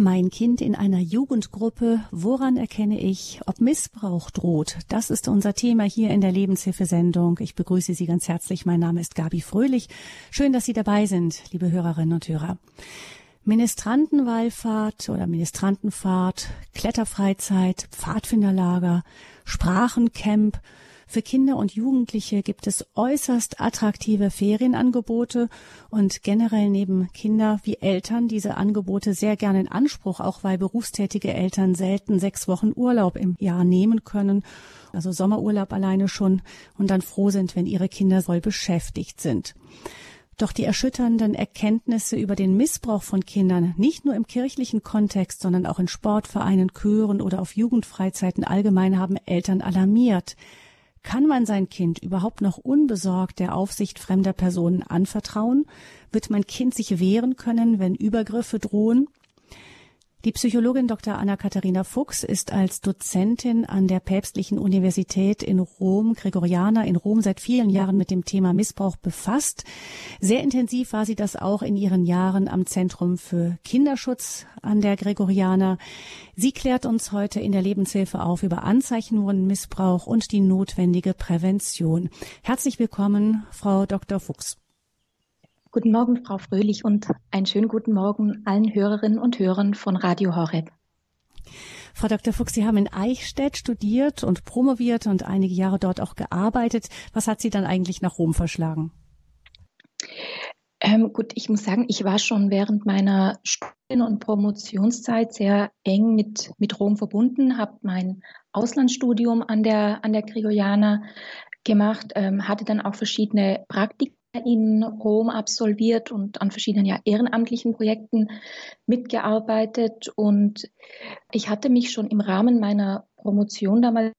Mein Kind in einer Jugendgruppe, woran erkenne ich, ob Missbrauch droht? Das ist unser Thema hier in der Lebenshilfesendung. Ich begrüße Sie ganz herzlich. Mein Name ist Gabi Fröhlich. Schön, dass Sie dabei sind, liebe Hörerinnen und Hörer. Ministrantenwallfahrt oder Ministrantenfahrt, Kletterfreizeit, Pfadfinderlager, Sprachencamp, für Kinder und Jugendliche gibt es äußerst attraktive Ferienangebote und generell nehmen Kinder wie Eltern diese Angebote sehr gerne in Anspruch, auch weil berufstätige Eltern selten sechs Wochen Urlaub im Jahr nehmen können, also Sommerurlaub alleine schon und dann froh sind, wenn ihre Kinder voll beschäftigt sind. Doch die erschütternden Erkenntnisse über den Missbrauch von Kindern, nicht nur im kirchlichen Kontext, sondern auch in Sportvereinen, Chören oder auf Jugendfreizeiten allgemein, haben Eltern alarmiert. Kann man sein Kind überhaupt noch unbesorgt der Aufsicht fremder Personen anvertrauen? Wird mein Kind sich wehren können, wenn Übergriffe drohen? Die Psychologin Dr. Anna-Katharina Fuchs ist als Dozentin an der Päpstlichen Universität in Rom, Gregoriana in Rom, seit vielen Jahren mit dem Thema Missbrauch befasst. Sehr intensiv war sie das auch in ihren Jahren am Zentrum für Kinderschutz an der Gregoriana. Sie klärt uns heute in der Lebenshilfe auf über Anzeichen von Missbrauch und die notwendige Prävention. Herzlich willkommen, Frau Dr. Fuchs. Guten Morgen, Frau Fröhlich, und einen schönen guten Morgen allen Hörerinnen und Hörern von Radio Horeb. Frau Dr. Fuchs, Sie haben in Eichstätt studiert und promoviert und einige Jahre dort auch gearbeitet. Was hat Sie dann eigentlich nach Rom verschlagen? Ähm, gut, ich muss sagen, ich war schon während meiner Studien- und Promotionszeit sehr eng mit, mit Rom verbunden, habe mein Auslandsstudium an der, an der Gregoriana gemacht, ähm, hatte dann auch verschiedene Praktika in Rom absolviert und an verschiedenen ja, ehrenamtlichen Projekten mitgearbeitet. Und ich hatte mich schon im Rahmen meiner Promotion damals,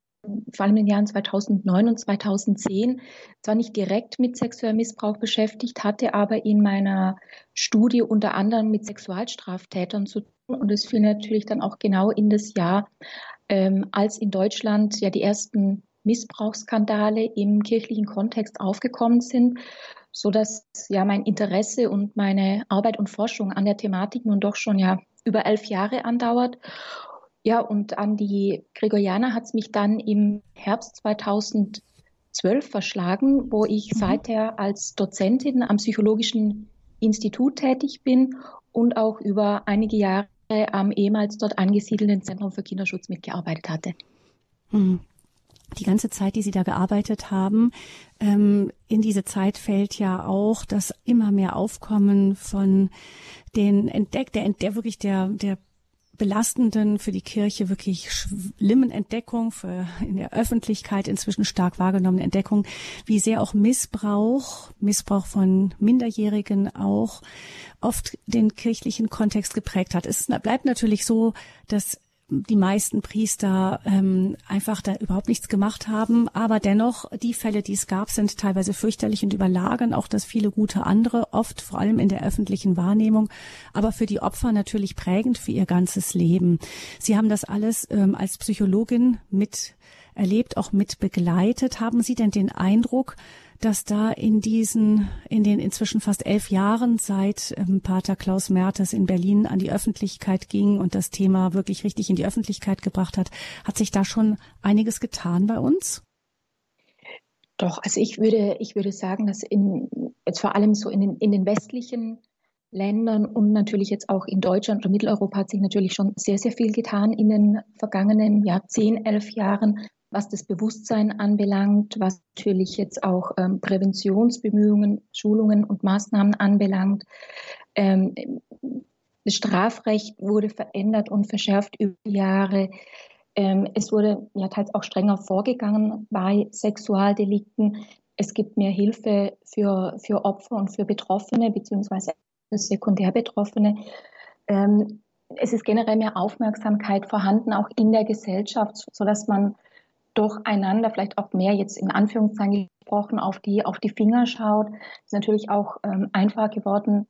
vor allem in den Jahren 2009 und 2010, zwar nicht direkt mit sexuellem Missbrauch beschäftigt, hatte aber in meiner Studie unter anderem mit Sexualstraftätern zu tun. Und es fiel natürlich dann auch genau in das Jahr, ähm, als in Deutschland ja die ersten Missbrauchsskandale im kirchlichen Kontext aufgekommen sind so dass ja mein Interesse und meine Arbeit und Forschung an der Thematik nun doch schon ja über elf Jahre andauert. Ja, und an die Gregorianer hat es mich dann im Herbst 2012 verschlagen, wo ich mhm. seither als Dozentin am Psychologischen Institut tätig bin und auch über einige Jahre am ehemals dort angesiedelten Zentrum für Kinderschutz mitgearbeitet hatte. Mhm die ganze Zeit, die Sie da gearbeitet haben, ähm, in diese Zeit fällt ja auch das immer mehr Aufkommen von den Entdeck, der, der wirklich der, der belastenden, für die Kirche wirklich schlimmen Entdeckung, für in der Öffentlichkeit inzwischen stark wahrgenommene Entdeckung, wie sehr auch Missbrauch, Missbrauch von Minderjährigen auch oft den kirchlichen Kontext geprägt hat. Es bleibt natürlich so, dass die meisten Priester ähm, einfach da überhaupt nichts gemacht haben. Aber dennoch, die Fälle, die es gab, sind teilweise fürchterlich und überlagern auch das viele gute andere, oft vor allem in der öffentlichen Wahrnehmung, aber für die Opfer natürlich prägend für ihr ganzes Leben. Sie haben das alles ähm, als Psychologin mit erlebt, auch mit begleitet. Haben Sie denn den Eindruck, dass da in diesen, in den inzwischen fast elf Jahren seit ähm, Pater Klaus Mertes in Berlin an die Öffentlichkeit ging und das Thema wirklich richtig in die Öffentlichkeit gebracht hat, hat sich da schon einiges getan bei uns? Doch, also ich würde, ich würde sagen, dass in, jetzt vor allem so in den, in den westlichen Ländern und natürlich jetzt auch in Deutschland oder Mitteleuropa hat sich natürlich schon sehr, sehr viel getan in den vergangenen ja, zehn, elf Jahren, was das Bewusstsein anbelangt, was natürlich jetzt auch ähm, Präventionsbemühungen, Schulungen und Maßnahmen anbelangt. Ähm, das Strafrecht wurde verändert und verschärft über die Jahre. Ähm, es wurde ja teils auch strenger vorgegangen bei Sexualdelikten. Es gibt mehr Hilfe für, für Opfer und für Betroffene beziehungsweise für Sekundärbetroffene. Ähm, es ist generell mehr Aufmerksamkeit vorhanden, auch in der Gesellschaft, sodass man durcheinander, vielleicht auch mehr jetzt in Anführungszeichen gesprochen, auf die, auf die Finger schaut. Ist natürlich auch ähm, einfacher geworden,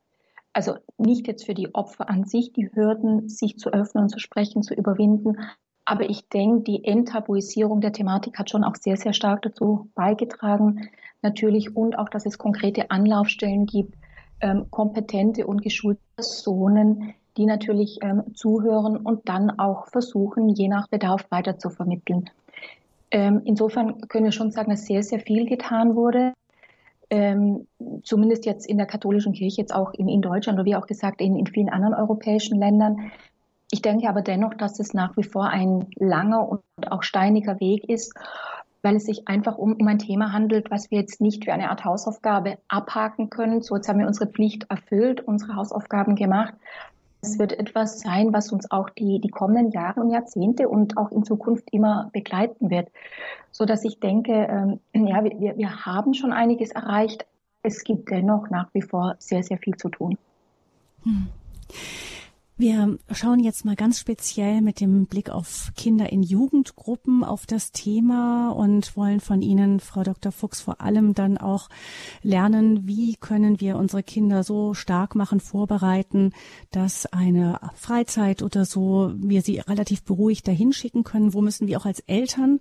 also nicht jetzt für die Opfer an sich, die Hürden, sich zu öffnen und zu sprechen, zu überwinden. Aber ich denke, die Enttabuisierung der Thematik hat schon auch sehr, sehr stark dazu beigetragen, natürlich, und auch, dass es konkrete Anlaufstellen gibt, ähm, kompetente und geschulte Personen, die natürlich ähm, zuhören und dann auch versuchen, je nach Bedarf weiter zu vermitteln. Ähm, insofern können wir schon sagen, dass sehr, sehr viel getan wurde. Ähm, zumindest jetzt in der katholischen Kirche, jetzt auch in, in Deutschland oder wie auch gesagt in, in vielen anderen europäischen Ländern. Ich denke aber dennoch, dass es nach wie vor ein langer und auch steiniger Weg ist, weil es sich einfach um, um ein Thema handelt, was wir jetzt nicht für eine Art Hausaufgabe abhaken können. So, jetzt haben wir unsere Pflicht erfüllt, unsere Hausaufgaben gemacht, es wird etwas sein, was uns auch die, die kommenden Jahre und Jahrzehnte und auch in Zukunft immer begleiten wird. So dass ich denke, ähm, ja, wir, wir haben schon einiges erreicht. Es gibt dennoch nach wie vor sehr, sehr viel zu tun. Hm. Wir schauen jetzt mal ganz speziell mit dem Blick auf Kinder in Jugendgruppen auf das Thema und wollen von Ihnen, Frau Dr. Fuchs, vor allem dann auch lernen, wie können wir unsere Kinder so stark machen, vorbereiten, dass eine Freizeit oder so wir sie relativ beruhigt dahin schicken können. Wo müssen wir auch als Eltern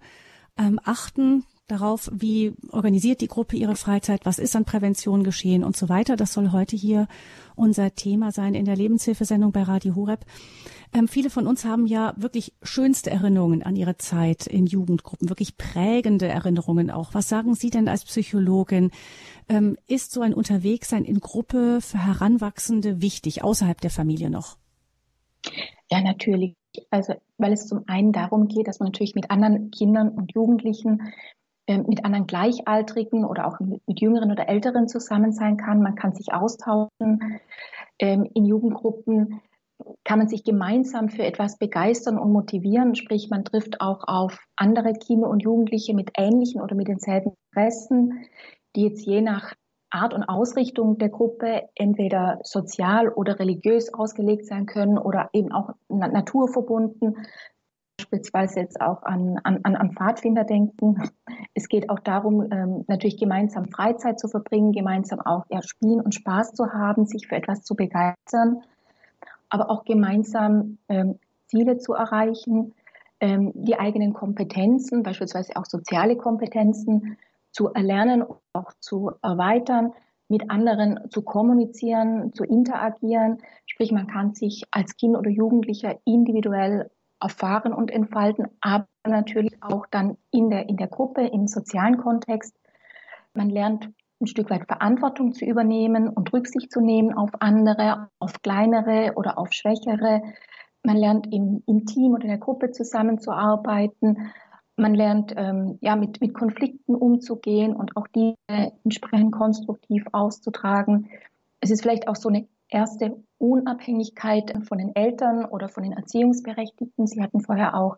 ähm, achten, darauf, wie organisiert die Gruppe ihre Freizeit, was ist an Prävention geschehen und so weiter. Das soll heute hier unser Thema sein in der Lebenshilfesendung bei Radio Horeb. Ähm, viele von uns haben ja wirklich schönste Erinnerungen an ihre Zeit in Jugendgruppen, wirklich prägende Erinnerungen auch. Was sagen Sie denn als Psychologin? Ähm, ist so ein Unterwegssein in Gruppe für Heranwachsende wichtig, außerhalb der Familie noch? Ja, natürlich. Also, weil es zum einen darum geht, dass man natürlich mit anderen Kindern und Jugendlichen mit anderen Gleichaltrigen oder auch mit, mit, Jüngeren oder Älteren zusammen sein kann. Man kann sich austauschen. Ähm, in Jugendgruppen kann man sich gemeinsam für etwas begeistern und motivieren. Sprich, man trifft auch auf andere Kinder und Jugendliche mit ähnlichen oder mit denselben Interessen, die jetzt je nach Art und Ausrichtung der Gruppe entweder sozial oder religiös ausgelegt sein können oder eben auch naturverbunden beispielsweise jetzt auch an, an, an Pfadfinder denken. Es geht auch darum, ähm, natürlich gemeinsam Freizeit zu verbringen, gemeinsam auch ja, Spielen und Spaß zu haben, sich für etwas zu begeistern, aber auch gemeinsam ähm, Ziele zu erreichen, ähm, die eigenen Kompetenzen, beispielsweise auch soziale Kompetenzen, zu erlernen auch zu erweitern, mit anderen zu kommunizieren, zu interagieren. Sprich, man kann sich als Kind oder Jugendlicher individuell erfahren und entfalten, aber natürlich auch dann in der, in der Gruppe, im sozialen Kontext. Man lernt ein Stück weit Verantwortung zu übernehmen und Rücksicht zu nehmen auf andere, auf kleinere oder auf schwächere. Man lernt im, im Team oder in der Gruppe zusammenzuarbeiten. Man lernt ähm, ja mit, mit Konflikten umzugehen und auch die entsprechend konstruktiv auszutragen. Es ist vielleicht auch so eine erste Unabhängigkeit von den Eltern oder von den Erziehungsberechtigten. Sie hatten vorher auch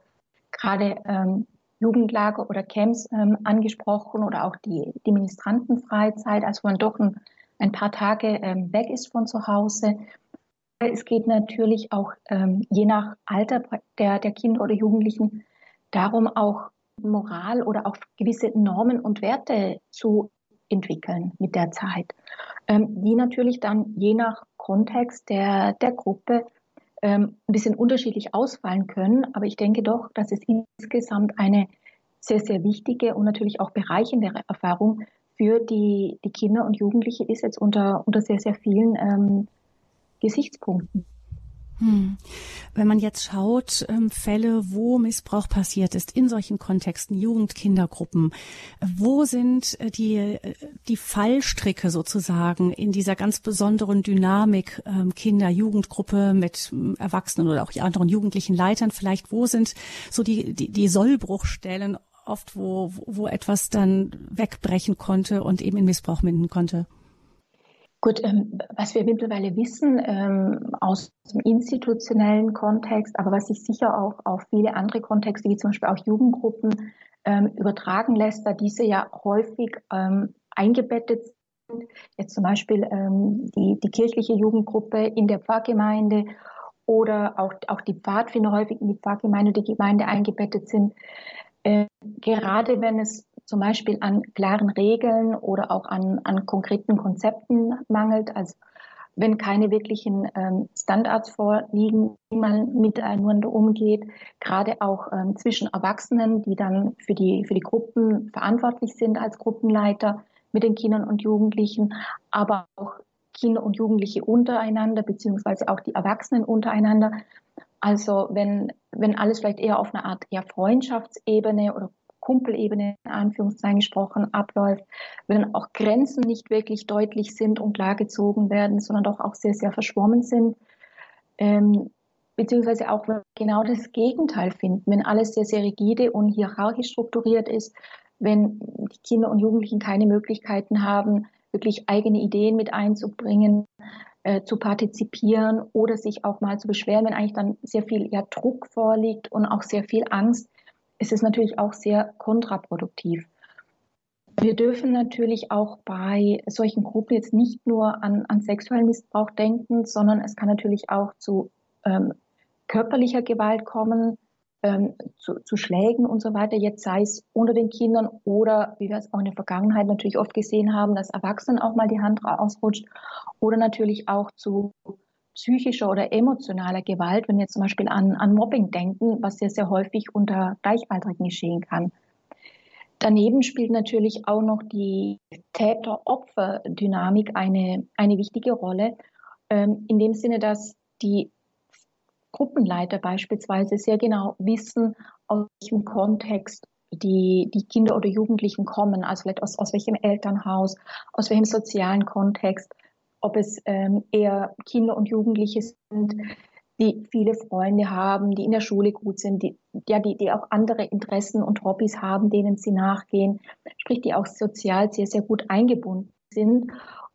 gerade ähm, Jugendlager oder Camps ähm, angesprochen oder auch die, die Ministrantenfreizeit, als man doch ein, ein paar Tage ähm, weg ist von zu Hause. Es geht natürlich auch ähm, je nach Alter der, der Kinder oder Jugendlichen darum, auch Moral oder auch gewisse Normen und Werte zu entwickeln mit der Zeit, ähm, die natürlich dann je nach Kontext der, der Gruppe ähm, ein bisschen unterschiedlich ausfallen können. Aber ich denke doch, dass es insgesamt eine sehr, sehr wichtige und natürlich auch bereichende Erfahrung für die, die Kinder und Jugendliche ist jetzt unter, unter sehr, sehr vielen ähm, Gesichtspunkten. Hm. Wenn man jetzt schaut, ähm, Fälle, wo Missbrauch passiert ist, in solchen Kontexten, Jugend, Kindergruppen, wo sind äh, die, äh, die Fallstricke sozusagen in dieser ganz besonderen Dynamik ähm, Kinder, Jugendgruppe mit ähm, Erwachsenen oder auch anderen jugendlichen Leitern vielleicht, wo sind so die, die, die Sollbruchstellen oft, wo, wo etwas dann wegbrechen konnte und eben in Missbrauch münden konnte? Gut, ähm, was wir mittlerweile wissen ähm, aus dem institutionellen Kontext, aber was sich sicher auch auf viele andere Kontexte, wie zum Beispiel auch Jugendgruppen, ähm, übertragen lässt, da diese ja häufig ähm, eingebettet sind. Jetzt zum Beispiel ähm, die, die kirchliche Jugendgruppe in der Pfarrgemeinde oder auch, auch die Pfadfinder häufig in die Pfarrgemeinde, die Gemeinde eingebettet sind. Äh, gerade wenn es zum Beispiel an klaren Regeln oder auch an, an konkreten Konzepten mangelt. Also wenn keine wirklichen ähm, Standards vorliegen, wie man miteinander umgeht, gerade auch ähm, zwischen Erwachsenen, die dann für die, für die Gruppen verantwortlich sind als Gruppenleiter mit den Kindern und Jugendlichen, aber auch Kinder und Jugendliche untereinander, beziehungsweise auch die Erwachsenen untereinander. Also wenn, wenn alles vielleicht eher auf einer Art eher Freundschaftsebene oder Kumpelebene in Anführungszeichen gesprochen abläuft, wenn auch Grenzen nicht wirklich deutlich sind und klar gezogen werden, sondern doch auch sehr, sehr verschwommen sind. Ähm, beziehungsweise auch genau das Gegenteil finden, wenn alles sehr, sehr rigide und hierarchisch strukturiert ist, wenn die Kinder und Jugendlichen keine Möglichkeiten haben, wirklich eigene Ideen mit einzubringen, äh, zu partizipieren oder sich auch mal zu beschweren, wenn eigentlich dann sehr viel ja, Druck vorliegt und auch sehr viel Angst, ist es natürlich auch sehr kontraproduktiv. Wir dürfen natürlich auch bei solchen Gruppen jetzt nicht nur an, an sexuellen Missbrauch denken, sondern es kann natürlich auch zu ähm, körperlicher Gewalt kommen, ähm, zu, zu Schlägen und so weiter, jetzt sei es unter den Kindern oder, wie wir es auch in der Vergangenheit natürlich oft gesehen haben, dass Erwachsenen auch mal die Hand ausrutscht oder natürlich auch zu psychischer oder emotionaler Gewalt, wenn wir zum Beispiel an, an Mobbing denken, was sehr, sehr häufig unter Gleichaltrigen geschehen kann. Daneben spielt natürlich auch noch die Täter-Opfer-Dynamik eine, eine wichtige Rolle, ähm, in dem Sinne, dass die Gruppenleiter beispielsweise sehr genau wissen, aus welchem Kontext die, die Kinder oder Jugendlichen kommen, also vielleicht aus, aus welchem Elternhaus, aus welchem sozialen Kontext, ob es ähm, eher Kinder und Jugendliche sind, die viele Freunde haben, die in der Schule gut sind, die, ja, die, die auch andere Interessen und Hobbys haben, denen sie nachgehen, sprich, die auch sozial sehr, sehr gut eingebunden sind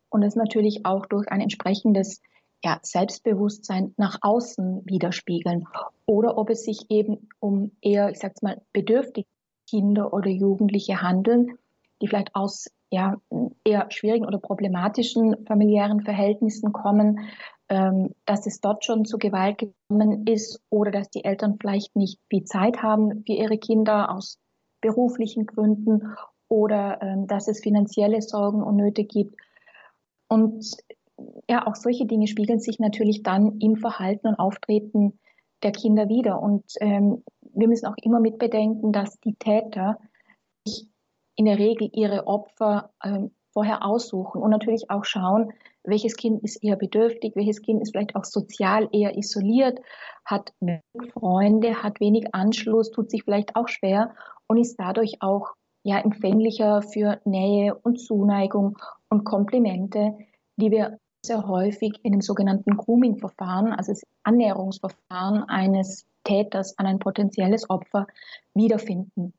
und es natürlich auch durch ein entsprechendes ja, Selbstbewusstsein nach außen widerspiegeln. Oder ob es sich eben um eher, ich sag's mal, bedürftige Kinder oder Jugendliche handeln, die vielleicht aus ja, eher schwierigen oder problematischen familiären Verhältnissen kommen, ähm, dass es dort schon zu Gewalt gekommen ist oder dass die Eltern vielleicht nicht viel Zeit haben für ihre Kinder aus beruflichen Gründen oder ähm, dass es finanzielle Sorgen und Nöte gibt. Und ja, auch solche Dinge spiegeln sich natürlich dann im Verhalten und Auftreten der Kinder wieder. Und ähm, wir müssen auch immer mitbedenken, dass die Täter in der Regel ihre Opfer ähm, vorher aussuchen und natürlich auch schauen, welches Kind ist eher bedürftig, welches Kind ist vielleicht auch sozial eher isoliert, hat wenig Freunde, hat wenig Anschluss, tut sich vielleicht auch schwer und ist dadurch auch ja empfänglicher für Nähe und Zuneigung und Komplimente, die wir sehr häufig in dem sogenannten Grooming-Verfahren, also das Annäherungsverfahren eines Täters an ein potenzielles Opfer, wiederfinden.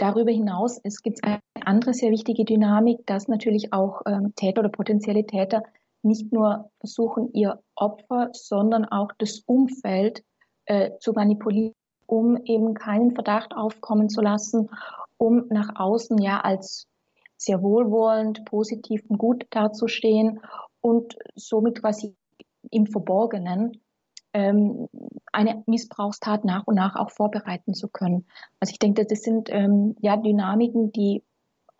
Darüber hinaus es gibt eine andere sehr wichtige Dynamik, dass natürlich auch ähm, Täter oder potenzielle Täter nicht nur versuchen, ihr Opfer, sondern auch das Umfeld äh, zu manipulieren, um eben keinen Verdacht aufkommen zu lassen, um nach außen ja als sehr wohlwollend, positiv und gut dazustehen und somit quasi im Verborgenen ähm, eine Missbrauchstat nach und nach auch vorbereiten zu können. Also ich denke, das sind ähm, ja Dynamiken, die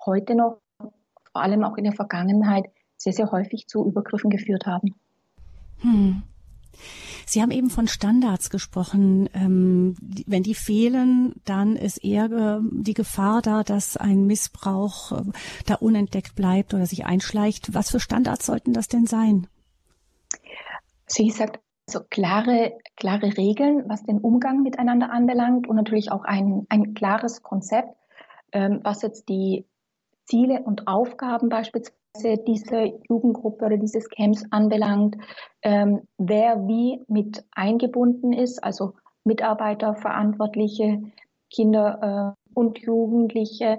heute noch, vor allem auch in der Vergangenheit, sehr, sehr häufig zu Übergriffen geführt haben. Hm. Sie haben eben von Standards gesprochen. Ähm, wenn die fehlen, dann ist eher die Gefahr da, dass ein Missbrauch äh, da unentdeckt bleibt oder sich einschleicht. Was für Standards sollten das denn sein? Sie also sagt, so klare, klare Regeln, was den Umgang miteinander anbelangt und natürlich auch ein, ein klares Konzept, ähm, was jetzt die Ziele und Aufgaben beispielsweise dieser Jugendgruppe oder dieses Camps anbelangt, ähm, wer wie mit eingebunden ist, also Mitarbeiter, Verantwortliche, Kinder äh, und Jugendliche,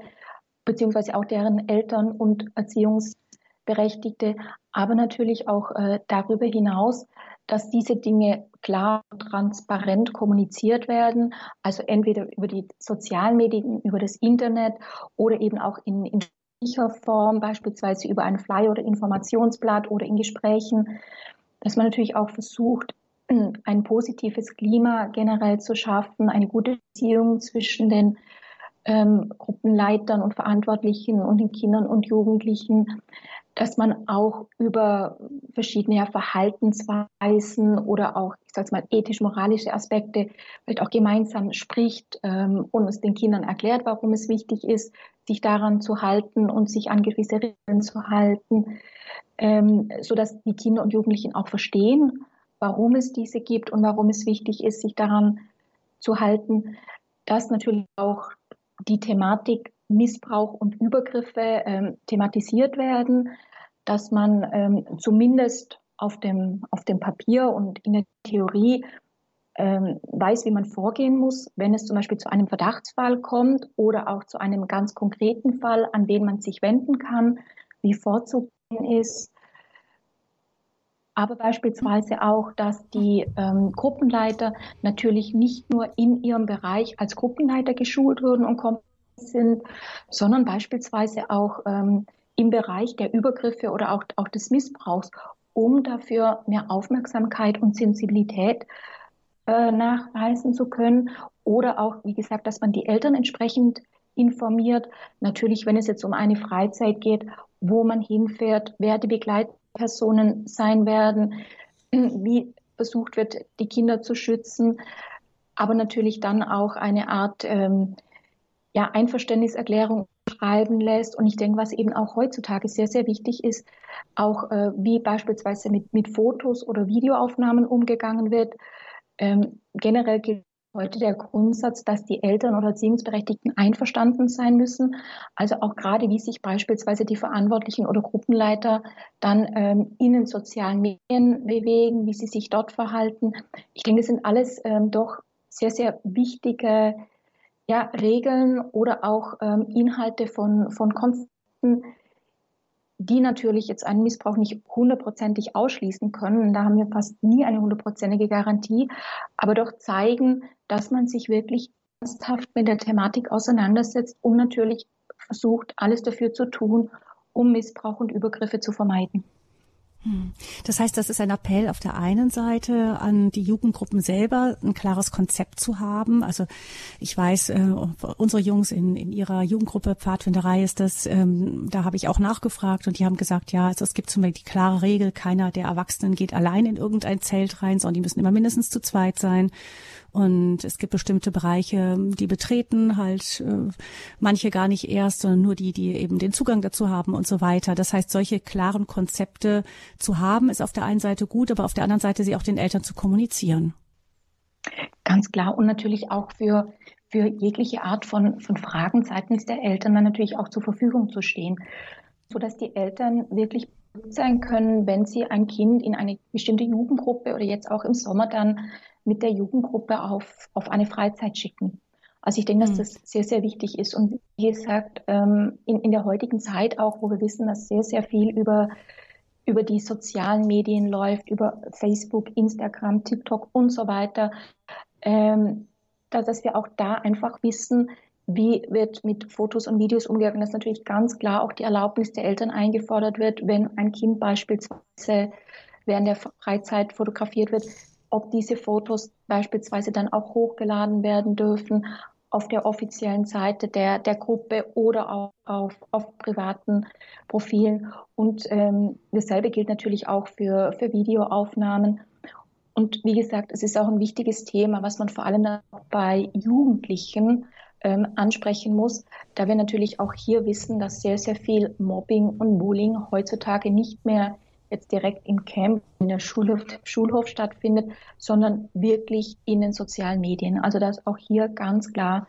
beziehungsweise auch deren Eltern und Erziehungsberechtigte, aber natürlich auch äh, darüber hinaus, dass diese Dinge klar und transparent kommuniziert werden, also entweder über die sozialen Medien, über das Internet oder eben auch in, in Form, beispielsweise über ein Flyer oder Informationsblatt oder in Gesprächen, dass man natürlich auch versucht, ein positives Klima generell zu schaffen, eine gute Beziehung zwischen den ähm, Gruppenleitern und Verantwortlichen und den Kindern und Jugendlichen, dass man auch über verschiedene Verhaltensweisen oder auch, ich sage mal, ethisch-moralische Aspekte vielleicht auch gemeinsam spricht ähm, und es den Kindern erklärt, warum es wichtig ist, sich daran zu halten und sich an gewisse Regeln zu halten, ähm, so dass die Kinder und Jugendlichen auch verstehen, warum es diese gibt und warum es wichtig ist, sich daran zu halten, dass natürlich auch die Thematik Missbrauch und Übergriffe ähm, thematisiert werden, dass man ähm, zumindest auf dem, auf dem Papier und in der Theorie ähm, weiß, wie man vorgehen muss, wenn es zum Beispiel zu einem Verdachtsfall kommt oder auch zu einem ganz konkreten Fall, an den man sich wenden kann, wie vorzugehen ist. Aber beispielsweise auch, dass die ähm, Gruppenleiter natürlich nicht nur in ihrem Bereich als Gruppenleiter geschult wurden und kompetent sind, sondern beispielsweise auch ähm, im Bereich der Übergriffe oder auch, auch des Missbrauchs, um dafür mehr Aufmerksamkeit und Sensibilität äh, nachweisen zu können. Oder auch, wie gesagt, dass man die Eltern entsprechend informiert. Natürlich, wenn es jetzt um eine Freizeit geht, wo man hinfährt, wer die Begleitpersonen sein werden, wie versucht wird, die Kinder zu schützen, aber natürlich dann auch eine Art ähm, ja, Einverständniserklärung schreiben lässt. Und ich denke, was eben auch heutzutage sehr, sehr wichtig ist, auch äh, wie beispielsweise mit, mit Fotos oder Videoaufnahmen umgegangen wird. Ähm, generell gilt heute der Grundsatz, dass die Eltern oder Erziehungsberechtigten einverstanden sein müssen. Also auch gerade, wie sich beispielsweise die Verantwortlichen oder Gruppenleiter dann ähm, in den sozialen Medien bewegen, wie sie sich dort verhalten. Ich denke, das sind alles ähm, doch sehr, sehr wichtige ja, Regeln oder auch ähm, Inhalte von, von Konzepten, die natürlich jetzt einen Missbrauch nicht hundertprozentig ausschließen können. Da haben wir fast nie eine hundertprozentige Garantie, aber doch zeigen, dass man sich wirklich ernsthaft mit der Thematik auseinandersetzt und natürlich versucht, alles dafür zu tun, um Missbrauch und Übergriffe zu vermeiden. Hm. Das heißt, das ist ein Appell auf der einen Seite an die Jugendgruppen selber, ein klares Konzept zu haben. Also ich weiß, äh, unsere Jungs in, in ihrer Jugendgruppe Pfadfinderei ist das, ähm, da habe ich auch nachgefragt und die haben gesagt, ja, also es gibt zum Beispiel die klare Regel, keiner der Erwachsenen geht allein in irgendein Zelt rein, sondern die müssen immer mindestens zu zweit sein. Und es gibt bestimmte Bereiche, die betreten halt äh, manche gar nicht erst, sondern nur die, die eben den Zugang dazu haben und so weiter. Das heißt, solche klaren Konzepte zu haben, ist auf der einen Seite gut, aber auf der anderen Seite sie auch den Eltern zu kommunizieren. Ganz klar und natürlich auch für für jegliche Art von, von Fragen seitens der Eltern dann natürlich auch zur Verfügung zu stehen, so dass die Eltern wirklich sein können, wenn sie ein Kind in eine bestimmte Jugendgruppe oder jetzt auch im Sommer dann mit der Jugendgruppe auf, auf eine Freizeit schicken. Also ich denke, dass mhm. das sehr, sehr wichtig ist. Und wie gesagt, ähm, in, in der heutigen Zeit auch, wo wir wissen, dass sehr, sehr viel über, über die sozialen Medien läuft, über Facebook, Instagram, TikTok und so weiter, ähm, dass, dass wir auch da einfach wissen, wie wird mit Fotos und Videos umgegangen, dass natürlich ganz klar auch die Erlaubnis der Eltern eingefordert wird, wenn ein Kind beispielsweise während der Freizeit fotografiert wird, ob diese Fotos beispielsweise dann auch hochgeladen werden dürfen auf der offiziellen Seite der, der Gruppe oder auch auf, auf privaten Profilen. Und ähm, dasselbe gilt natürlich auch für, für Videoaufnahmen. Und wie gesagt, es ist auch ein wichtiges Thema, was man vor allem bei Jugendlichen ähm, ansprechen muss, da wir natürlich auch hier wissen, dass sehr, sehr viel Mobbing und Bullying heutzutage nicht mehr jetzt direkt im Camp, in der Schulhof, Schulhof stattfindet, sondern wirklich in den sozialen Medien. Also dass auch hier ganz klar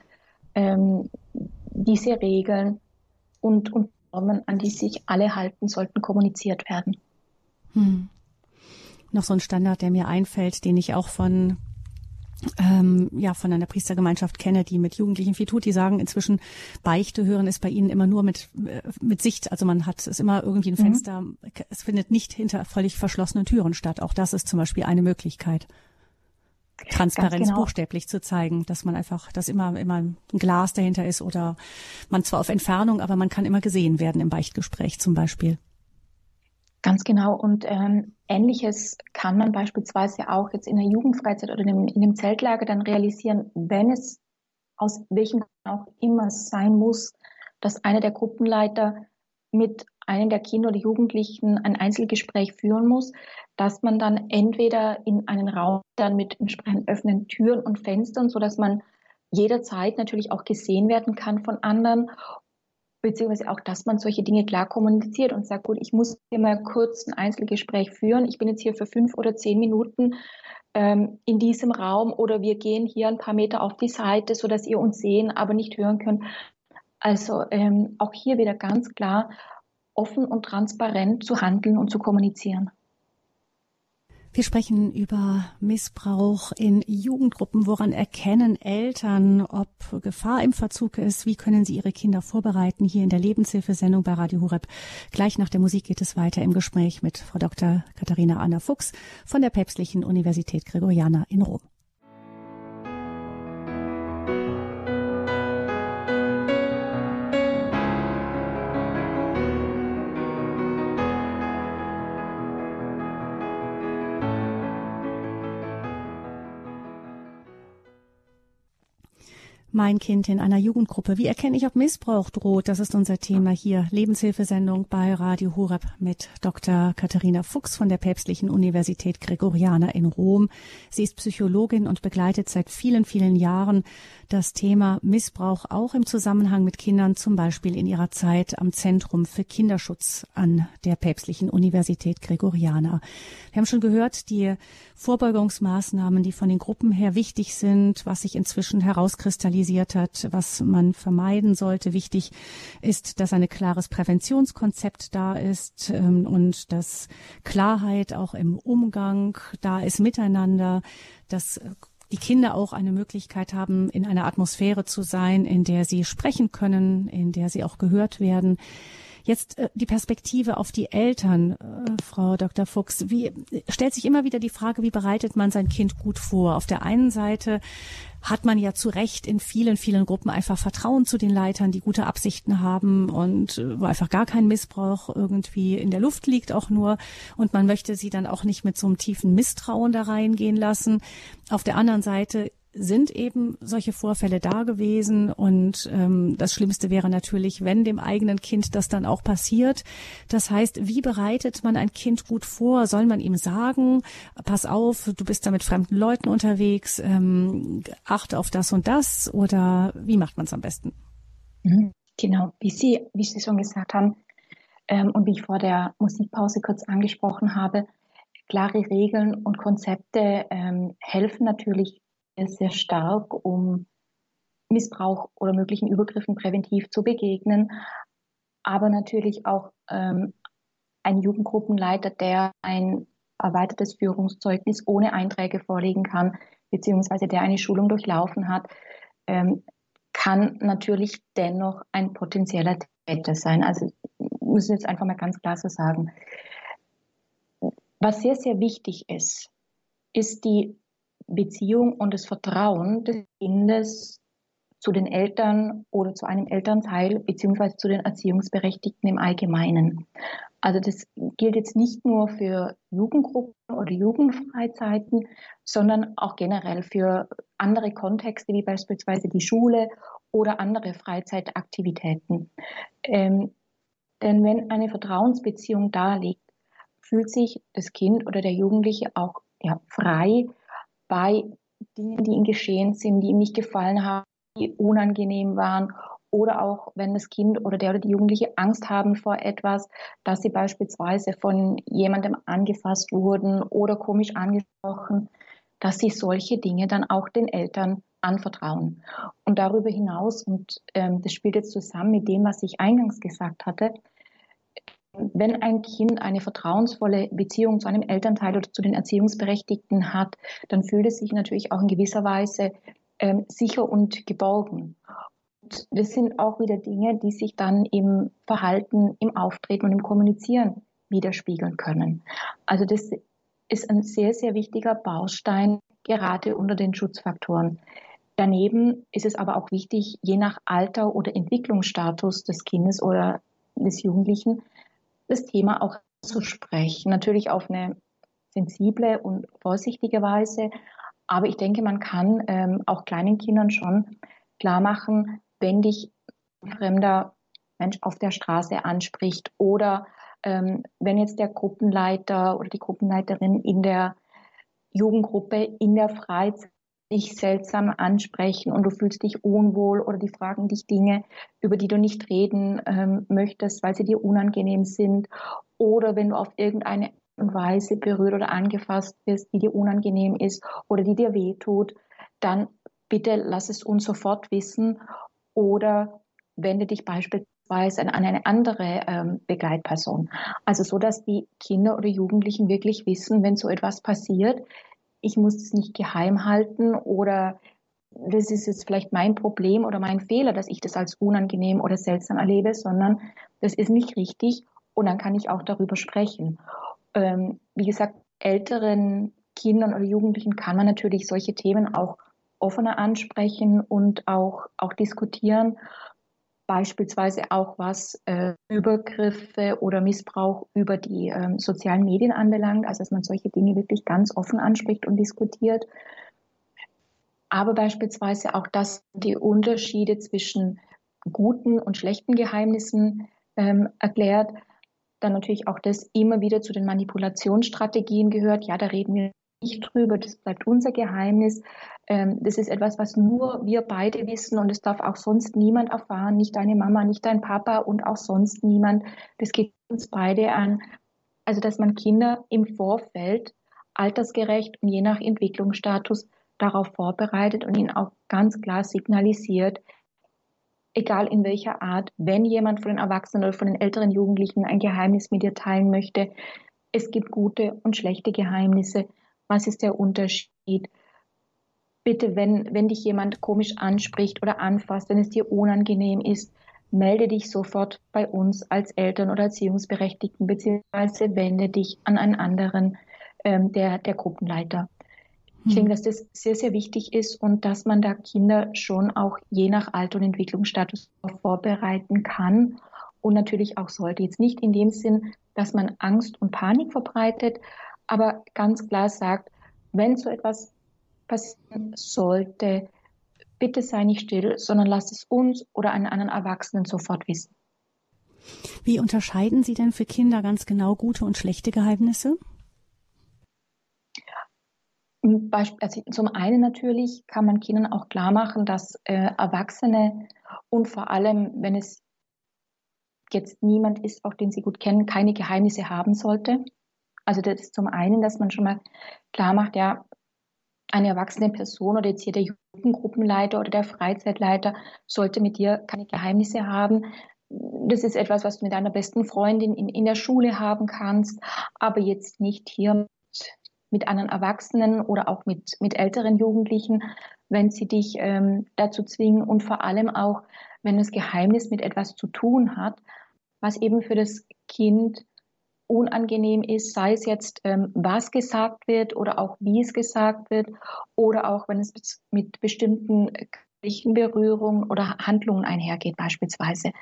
ähm, diese Regeln und, und Normen, an die sich alle halten sollten, kommuniziert werden. Hm. Noch so ein Standard, der mir einfällt, den ich auch von ähm, ja von einer Priestergemeinschaft kenne, die mit Jugendlichen viel tut, die sagen inzwischen, Beichte hören ist bei ihnen immer nur mit, äh, mit Sicht. Also man hat es immer irgendwie ein mhm. Fenster, mhm. es findet nicht hinter völlig verschlossenen Türen statt. Auch das ist zum Beispiel eine Möglichkeit. Transparenz genau. buchstäblich zu zeigen, dass man einfach, dass immer, immer ein Glas dahinter ist oder man zwar auf Entfernung, aber man kann immer gesehen werden im Beichtgespräch zum Beispiel. Ganz genau. Und ähm, Ähnliches kann man beispielsweise auch jetzt in der Jugendfreizeit oder in dem, Zeltlager dann realisieren, wenn es aus welchem Grund auch immer sein muss, dass einer der Gruppenleiter mit einem der Kinder oder Jugendlichen ein Einzelgespräch führen muss, dass man dann entweder in einen Raum dann mit entsprechend öffnen Türen und Fenstern, so dass man jederzeit natürlich auch gesehen werden kann von anderen beziehungsweise auch, dass man solche Dinge klar kommuniziert und sagt, gut, ich muss hier mal kurz ein Einzelgespräch führen. Ich bin jetzt hier für fünf oder zehn Minuten ähm, in diesem Raum oder wir gehen hier ein paar Meter auf die Seite, so dass ihr uns sehen, aber nicht hören könnt. Also ähm, auch hier wieder ganz klar offen und transparent zu handeln und zu kommunizieren. Wir sprechen über Missbrauch in Jugendgruppen. Woran erkennen Eltern, ob Gefahr im Verzug ist? Wie können sie ihre Kinder vorbereiten? Hier in der Lebenshilfesendung bei Radio Horeb. Gleich nach der Musik geht es weiter im Gespräch mit Frau Dr. Katharina Anna Fuchs von der Päpstlichen Universität Gregoriana in Rom. Mein Kind in einer Jugendgruppe. Wie erkenne ich, ob Missbrauch droht? Das ist unser Thema hier. Lebenshilfesendung bei Radio Horeb mit Dr. Katharina Fuchs von der Päpstlichen Universität Gregoriana in Rom. Sie ist Psychologin und begleitet seit vielen, vielen Jahren das Thema Missbrauch auch im Zusammenhang mit Kindern, zum Beispiel in ihrer Zeit am Zentrum für Kinderschutz an der Päpstlichen Universität Gregoriana. Wir haben schon gehört, die Vorbeugungsmaßnahmen, die von den Gruppen her wichtig sind, was sich inzwischen herauskristallisiert hat, was man vermeiden sollte. Wichtig ist, dass ein klares Präventionskonzept da ist ähm, und dass Klarheit auch im Umgang da ist miteinander, dass die Kinder auch eine Möglichkeit haben, in einer Atmosphäre zu sein, in der sie sprechen können, in der sie auch gehört werden. Jetzt äh, die Perspektive auf die Eltern, äh, Frau Dr. Fuchs. Wie stellt sich immer wieder die Frage, wie bereitet man sein Kind gut vor? Auf der einen Seite hat man ja zu Recht in vielen, vielen Gruppen einfach Vertrauen zu den Leitern, die gute Absichten haben und äh, wo einfach gar kein Missbrauch irgendwie in der Luft liegt auch nur. Und man möchte sie dann auch nicht mit so einem tiefen Misstrauen da reingehen lassen. Auf der anderen Seite sind eben solche Vorfälle da gewesen und ähm, das Schlimmste wäre natürlich, wenn dem eigenen Kind das dann auch passiert. Das heißt, wie bereitet man ein Kind gut vor? Soll man ihm sagen, pass auf, du bist da mit fremden Leuten unterwegs, ähm, achte auf das und das oder wie macht man es am besten? Mhm. Genau, wie Sie, wie Sie schon gesagt haben ähm, und wie ich vor der Musikpause kurz angesprochen habe, klare Regeln und Konzepte ähm, helfen natürlich sehr stark, um Missbrauch oder möglichen Übergriffen präventiv zu begegnen, aber natürlich auch ähm, ein Jugendgruppenleiter, der ein erweitertes Führungszeugnis ohne Einträge vorlegen kann, beziehungsweise der eine Schulung durchlaufen hat, ähm, kann natürlich dennoch ein potenzieller Täter sein. Also müssen wir jetzt einfach mal ganz klar so sagen. Was sehr, sehr wichtig ist, ist die Beziehung und das Vertrauen des Kindes zu den Eltern oder zu einem Elternteil beziehungsweise zu den Erziehungsberechtigten im Allgemeinen. Also das gilt jetzt nicht nur für Jugendgruppen oder Jugendfreizeiten, sondern auch generell für andere Kontexte wie beispielsweise die Schule oder andere Freizeitaktivitäten. Ähm, denn wenn eine Vertrauensbeziehung da liegt, fühlt sich das Kind oder der Jugendliche auch ja, frei, bei Dingen, die ihm geschehen sind, die ihm nicht gefallen haben, die unangenehm waren oder auch wenn das Kind oder der oder die Jugendliche Angst haben vor etwas, dass sie beispielsweise von jemandem angefasst wurden oder komisch angesprochen, dass sie solche Dinge dann auch den Eltern anvertrauen. Und darüber hinaus, und ähm, das spielt jetzt zusammen mit dem, was ich eingangs gesagt hatte, wenn ein Kind eine vertrauensvolle Beziehung zu einem Elternteil oder zu den Erziehungsberechtigten hat, dann fühlt es sich natürlich auch in gewisser Weise ähm, sicher und geborgen. Und das sind auch wieder Dinge, die sich dann im Verhalten, im Auftreten und im Kommunizieren widerspiegeln können. Also das ist ein sehr, sehr wichtiger Baustein gerade unter den Schutzfaktoren. Daneben ist es aber auch wichtig, je nach Alter oder Entwicklungsstatus des Kindes oder des Jugendlichen, das Thema auch zu sprechen. Natürlich auf eine sensible und vorsichtige Weise. Aber ich denke, man kann ähm, auch kleinen Kindern schon klar machen, wenn dich ein fremder Mensch auf der Straße anspricht oder ähm, wenn jetzt der Gruppenleiter oder die Gruppenleiterin in der Jugendgruppe in der Freizeit dich seltsam ansprechen und du fühlst dich unwohl oder die fragen dich Dinge, über die du nicht reden ähm, möchtest, weil sie dir unangenehm sind oder wenn du auf irgendeine Weise berührt oder angefasst wirst, die dir unangenehm ist oder die dir wehtut, dann bitte lass es uns sofort wissen oder wende dich beispielsweise an eine andere ähm, Begleitperson. Also so, dass die Kinder oder Jugendlichen wirklich wissen, wenn so etwas passiert, ich muss es nicht geheim halten oder das ist jetzt vielleicht mein Problem oder mein Fehler, dass ich das als unangenehm oder seltsam erlebe, sondern das ist nicht richtig und dann kann ich auch darüber sprechen. Ähm, wie gesagt, älteren Kindern oder Jugendlichen kann man natürlich solche Themen auch offener ansprechen und auch, auch diskutieren. Beispielsweise auch was äh, Übergriffe oder Missbrauch über die äh, sozialen Medien anbelangt, also dass man solche Dinge wirklich ganz offen anspricht und diskutiert. Aber beispielsweise auch, dass die Unterschiede zwischen guten und schlechten Geheimnissen ähm, erklärt. Dann natürlich auch das immer wieder zu den Manipulationsstrategien gehört. Ja, da reden wir nicht drüber, das bleibt unser Geheimnis. Ähm, das ist etwas, was nur wir beide wissen und es darf auch sonst niemand erfahren, nicht deine Mama, nicht dein Papa und auch sonst niemand. Das geht uns beide an. Also, dass man Kinder im Vorfeld altersgerecht und je nach Entwicklungsstatus darauf vorbereitet und ihnen auch ganz klar signalisiert, egal in welcher Art, wenn jemand von den Erwachsenen oder von den älteren Jugendlichen ein Geheimnis mit dir teilen möchte, es gibt gute und schlechte Geheimnisse. Was ist der Unterschied? Bitte, wenn, wenn dich jemand komisch anspricht oder anfasst, wenn es dir unangenehm ist, melde dich sofort bei uns als Eltern oder Erziehungsberechtigten, beziehungsweise wende dich an einen anderen, ähm, der, der Gruppenleiter. Ich denke, hm. dass das sehr, sehr wichtig ist und dass man da Kinder schon auch je nach Alter und Entwicklungsstatus vorbereiten kann und natürlich auch sollte. Jetzt nicht in dem Sinn, dass man Angst und Panik verbreitet, aber ganz klar sagt, wenn so etwas passieren sollte, bitte sei nicht still, sondern lass es uns oder einen anderen Erwachsenen sofort wissen. Wie unterscheiden Sie denn für Kinder ganz genau gute und schlechte Geheimnisse? Also zum einen natürlich kann man Kindern auch klar machen, dass äh, Erwachsene und vor allem, wenn es jetzt niemand ist, auch den sie gut kennen, keine Geheimnisse haben sollte. Also das ist zum einen, dass man schon mal klar macht, ja, eine erwachsene Person oder jetzt hier der Jugendgruppenleiter oder der Freizeitleiter sollte mit dir keine Geheimnisse haben. Das ist etwas, was du mit deiner besten Freundin in, in der Schule haben kannst, aber jetzt nicht hier mit, mit anderen Erwachsenen oder auch mit, mit älteren Jugendlichen, wenn sie dich ähm, dazu zwingen und vor allem auch, wenn das Geheimnis mit etwas zu tun hat, was eben für das Kind unangenehm ist, sei es jetzt, ähm, was gesagt wird oder auch wie es gesagt wird oder auch wenn es mit bestimmten Berührungen oder Handlungen einhergeht beispielsweise.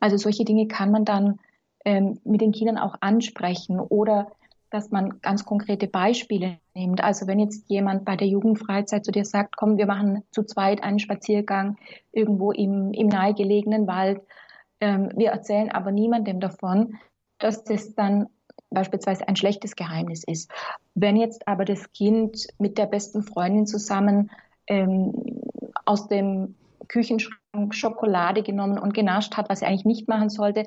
Also solche Dinge kann man dann ähm, mit den Kindern auch ansprechen oder dass man ganz konkrete Beispiele nimmt. Also wenn jetzt jemand bei der Jugendfreizeit zu dir sagt, komm, wir machen zu zweit einen Spaziergang irgendwo im, im nahegelegenen Wald, ähm, wir erzählen aber niemandem davon, dass das dann beispielsweise ein schlechtes Geheimnis ist. Wenn jetzt aber das Kind mit der besten Freundin zusammen ähm, aus dem Küchenschrank Schokolade genommen und genascht hat, was er eigentlich nicht machen sollte,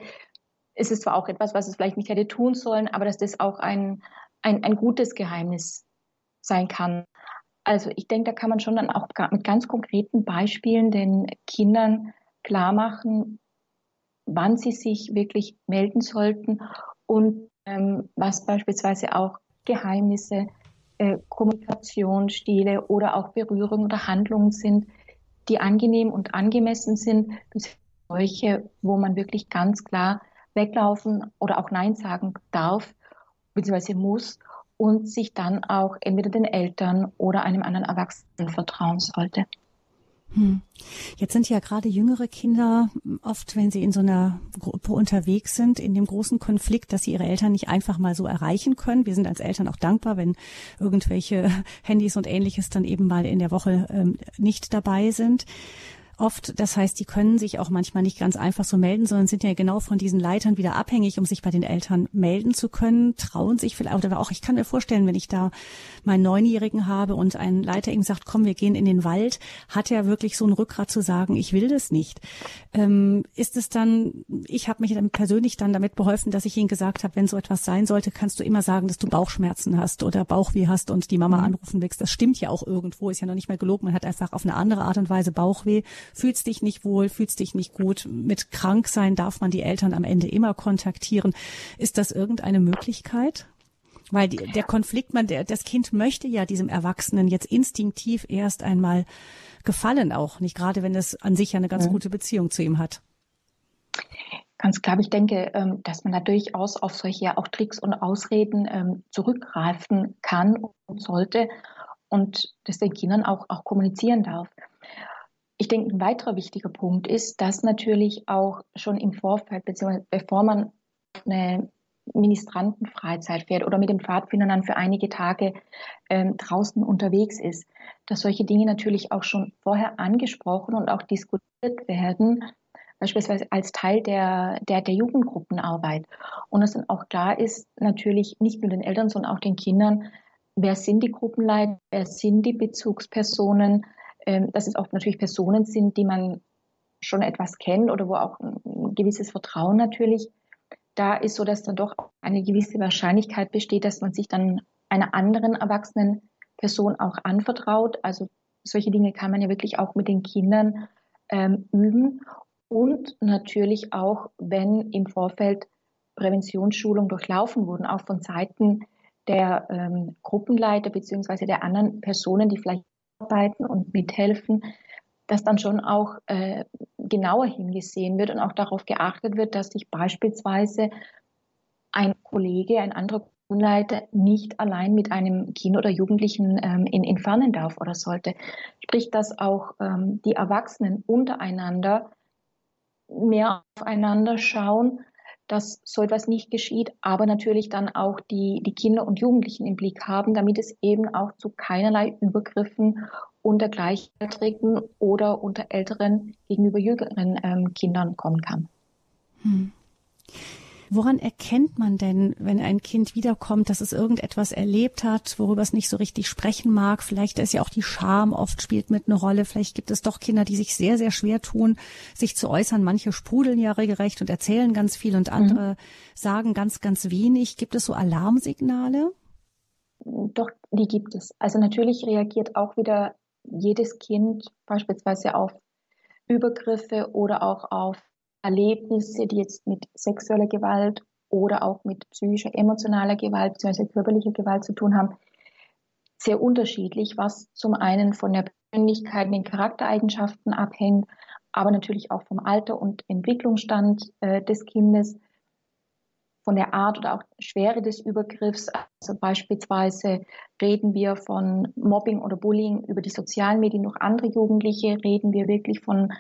ist es zwar auch etwas, was es vielleicht nicht hätte tun sollen, aber dass das auch ein, ein, ein gutes Geheimnis sein kann. Also ich denke, da kann man schon dann auch mit ganz konkreten Beispielen den Kindern klar machen, wann sie sich wirklich melden sollten und ähm, was beispielsweise auch Geheimnisse, äh, Kommunikationsstile oder auch Berührungen oder Handlungen sind, die angenehm und angemessen sind. Sind solche, wo man wirklich ganz klar weglaufen oder auch Nein sagen darf bzw. muss und sich dann auch entweder den Eltern oder einem anderen Erwachsenen vertrauen sollte. Hm. Jetzt sind ja gerade jüngere Kinder oft, wenn sie in so einer Gruppe unterwegs sind, in dem großen Konflikt, dass sie ihre Eltern nicht einfach mal so erreichen können. Wir sind als Eltern auch dankbar, wenn irgendwelche Handys und ähnliches dann eben mal in der Woche ähm, nicht dabei sind. Oft. Das heißt, die können sich auch manchmal nicht ganz einfach so melden, sondern sind ja genau von diesen Leitern wieder abhängig, um sich bei den Eltern melden zu können, trauen sich vielleicht, oder auch ich kann mir vorstellen, wenn ich da meinen Neunjährigen habe und ein Leiter ihm sagt, komm, wir gehen in den Wald, hat er wirklich so ein Rückgrat zu sagen, ich will das nicht. Ähm, ist es dann, ich habe mich dann persönlich dann damit beholfen, dass ich ihnen gesagt habe, wenn so etwas sein sollte, kannst du immer sagen, dass du Bauchschmerzen hast oder Bauchweh hast und die Mama mhm. anrufen willst. Das stimmt ja auch irgendwo, ist ja noch nicht mehr gelogen. Man hat einfach auf eine andere Art und Weise Bauchweh, fühlst dich nicht wohl, fühlst dich nicht gut. Mit Kranksein darf man die Eltern am Ende immer kontaktieren. Ist das irgendeine Möglichkeit? Weil die, der Konflikt, man, der, das Kind möchte ja diesem Erwachsenen jetzt instinktiv erst einmal gefallen auch, nicht gerade wenn es an sich ja eine ganz ja. gute Beziehung zu ihm hat. Ganz klar, ich denke, ähm, dass man da durchaus auf solche auch Tricks und Ausreden ähm, zurückgreifen kann und sollte und das den Kindern auch, auch kommunizieren darf. Ich denke, ein weiterer wichtiger Punkt ist, dass natürlich auch schon im Vorfeld, beziehungsweise bevor man eine Ministrantenfreizeit fährt oder mit dem Pfadfinder dann für einige Tage ähm, draußen unterwegs ist, dass solche Dinge natürlich auch schon vorher angesprochen und auch diskutiert werden, beispielsweise als Teil der, der, der Jugendgruppenarbeit. Und dass dann auch klar ist, natürlich nicht nur den Eltern, sondern auch den Kindern, wer sind die Gruppenleiter, wer sind die Bezugspersonen, ähm, dass es auch natürlich Personen sind, die man schon etwas kennt oder wo auch ein gewisses Vertrauen natürlich da ist, so dass dann doch eine gewisse Wahrscheinlichkeit besteht, dass man sich dann einer anderen erwachsenen Person auch anvertraut. Also solche Dinge kann man ja wirklich auch mit den Kindern ähm, üben. Und natürlich auch, wenn im Vorfeld Präventionsschulungen durchlaufen wurden, auch von Seiten der ähm, Gruppenleiter beziehungsweise der anderen Personen, die vielleicht arbeiten und mithelfen, dass dann schon auch äh, genauer hingesehen wird und auch darauf geachtet wird, dass sich beispielsweise ein Kollege, ein anderer Gruppenleiter nicht allein mit einem Kind oder Jugendlichen ähm, in, entfernen darf oder sollte. Sprich, dass auch ähm, die Erwachsenen untereinander mehr aufeinander schauen, dass so etwas nicht geschieht, aber natürlich dann auch die, die Kinder und Jugendlichen im Blick haben, damit es eben auch zu keinerlei Übergriffen unter Gleichaltrigen oder unter Älteren gegenüber jüngeren ähm, Kindern kommen kann. Hm. Woran erkennt man denn, wenn ein Kind wiederkommt, dass es irgendetwas erlebt hat, worüber es nicht so richtig sprechen mag? Vielleicht ist ja auch die Scham oft spielt mit eine Rolle. Vielleicht gibt es doch Kinder, die sich sehr, sehr schwer tun, sich zu äußern. Manche sprudeln ja regelrecht und erzählen ganz viel und andere mhm. sagen ganz, ganz wenig. Gibt es so Alarmsignale? Doch, die gibt es. Also natürlich reagiert auch wieder jedes Kind beispielsweise auf Übergriffe oder auch auf Erlebnisse, die jetzt mit sexueller Gewalt oder auch mit psychischer, emotionaler Gewalt bzw. körperlicher Gewalt zu tun haben, sehr unterschiedlich, was zum einen von der Persönlichkeit, den Charaktereigenschaften abhängt, aber natürlich auch vom Alter und Entwicklungsstand äh, des Kindes, von der Art oder auch Schwere des Übergriffs. Also beispielsweise reden wir von Mobbing oder Bullying über die sozialen Medien durch andere Jugendliche, reden wir wirklich von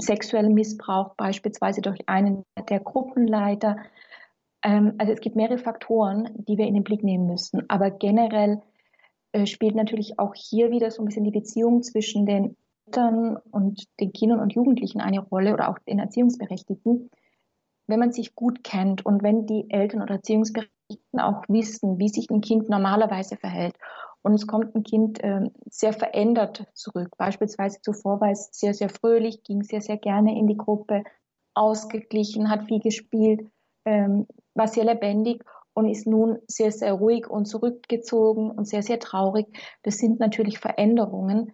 sexuellem Missbrauch, beispielsweise durch einen der Gruppenleiter. Ähm, also es gibt mehrere Faktoren, die wir in den Blick nehmen müssen. Aber generell äh, spielt natürlich auch hier wieder so ein bisschen die Beziehung zwischen den Eltern und den Kindern und Jugendlichen eine Rolle oder auch den Erziehungsberechtigten. Wenn man sich gut kennt und wenn die Eltern oder Erziehungsberechtigten auch wissen, wie sich ein Kind normalerweise verhält und es kommt ein Kind äh, sehr verändert zurück. Beispielsweise zuvor war es sehr, sehr fröhlich, ging sehr, sehr gerne in die Gruppe, ausgeglichen, hat viel gespielt, ähm, war sehr lebendig und ist nun sehr, sehr ruhig und zurückgezogen und sehr, sehr traurig. Das sind natürlich Veränderungen,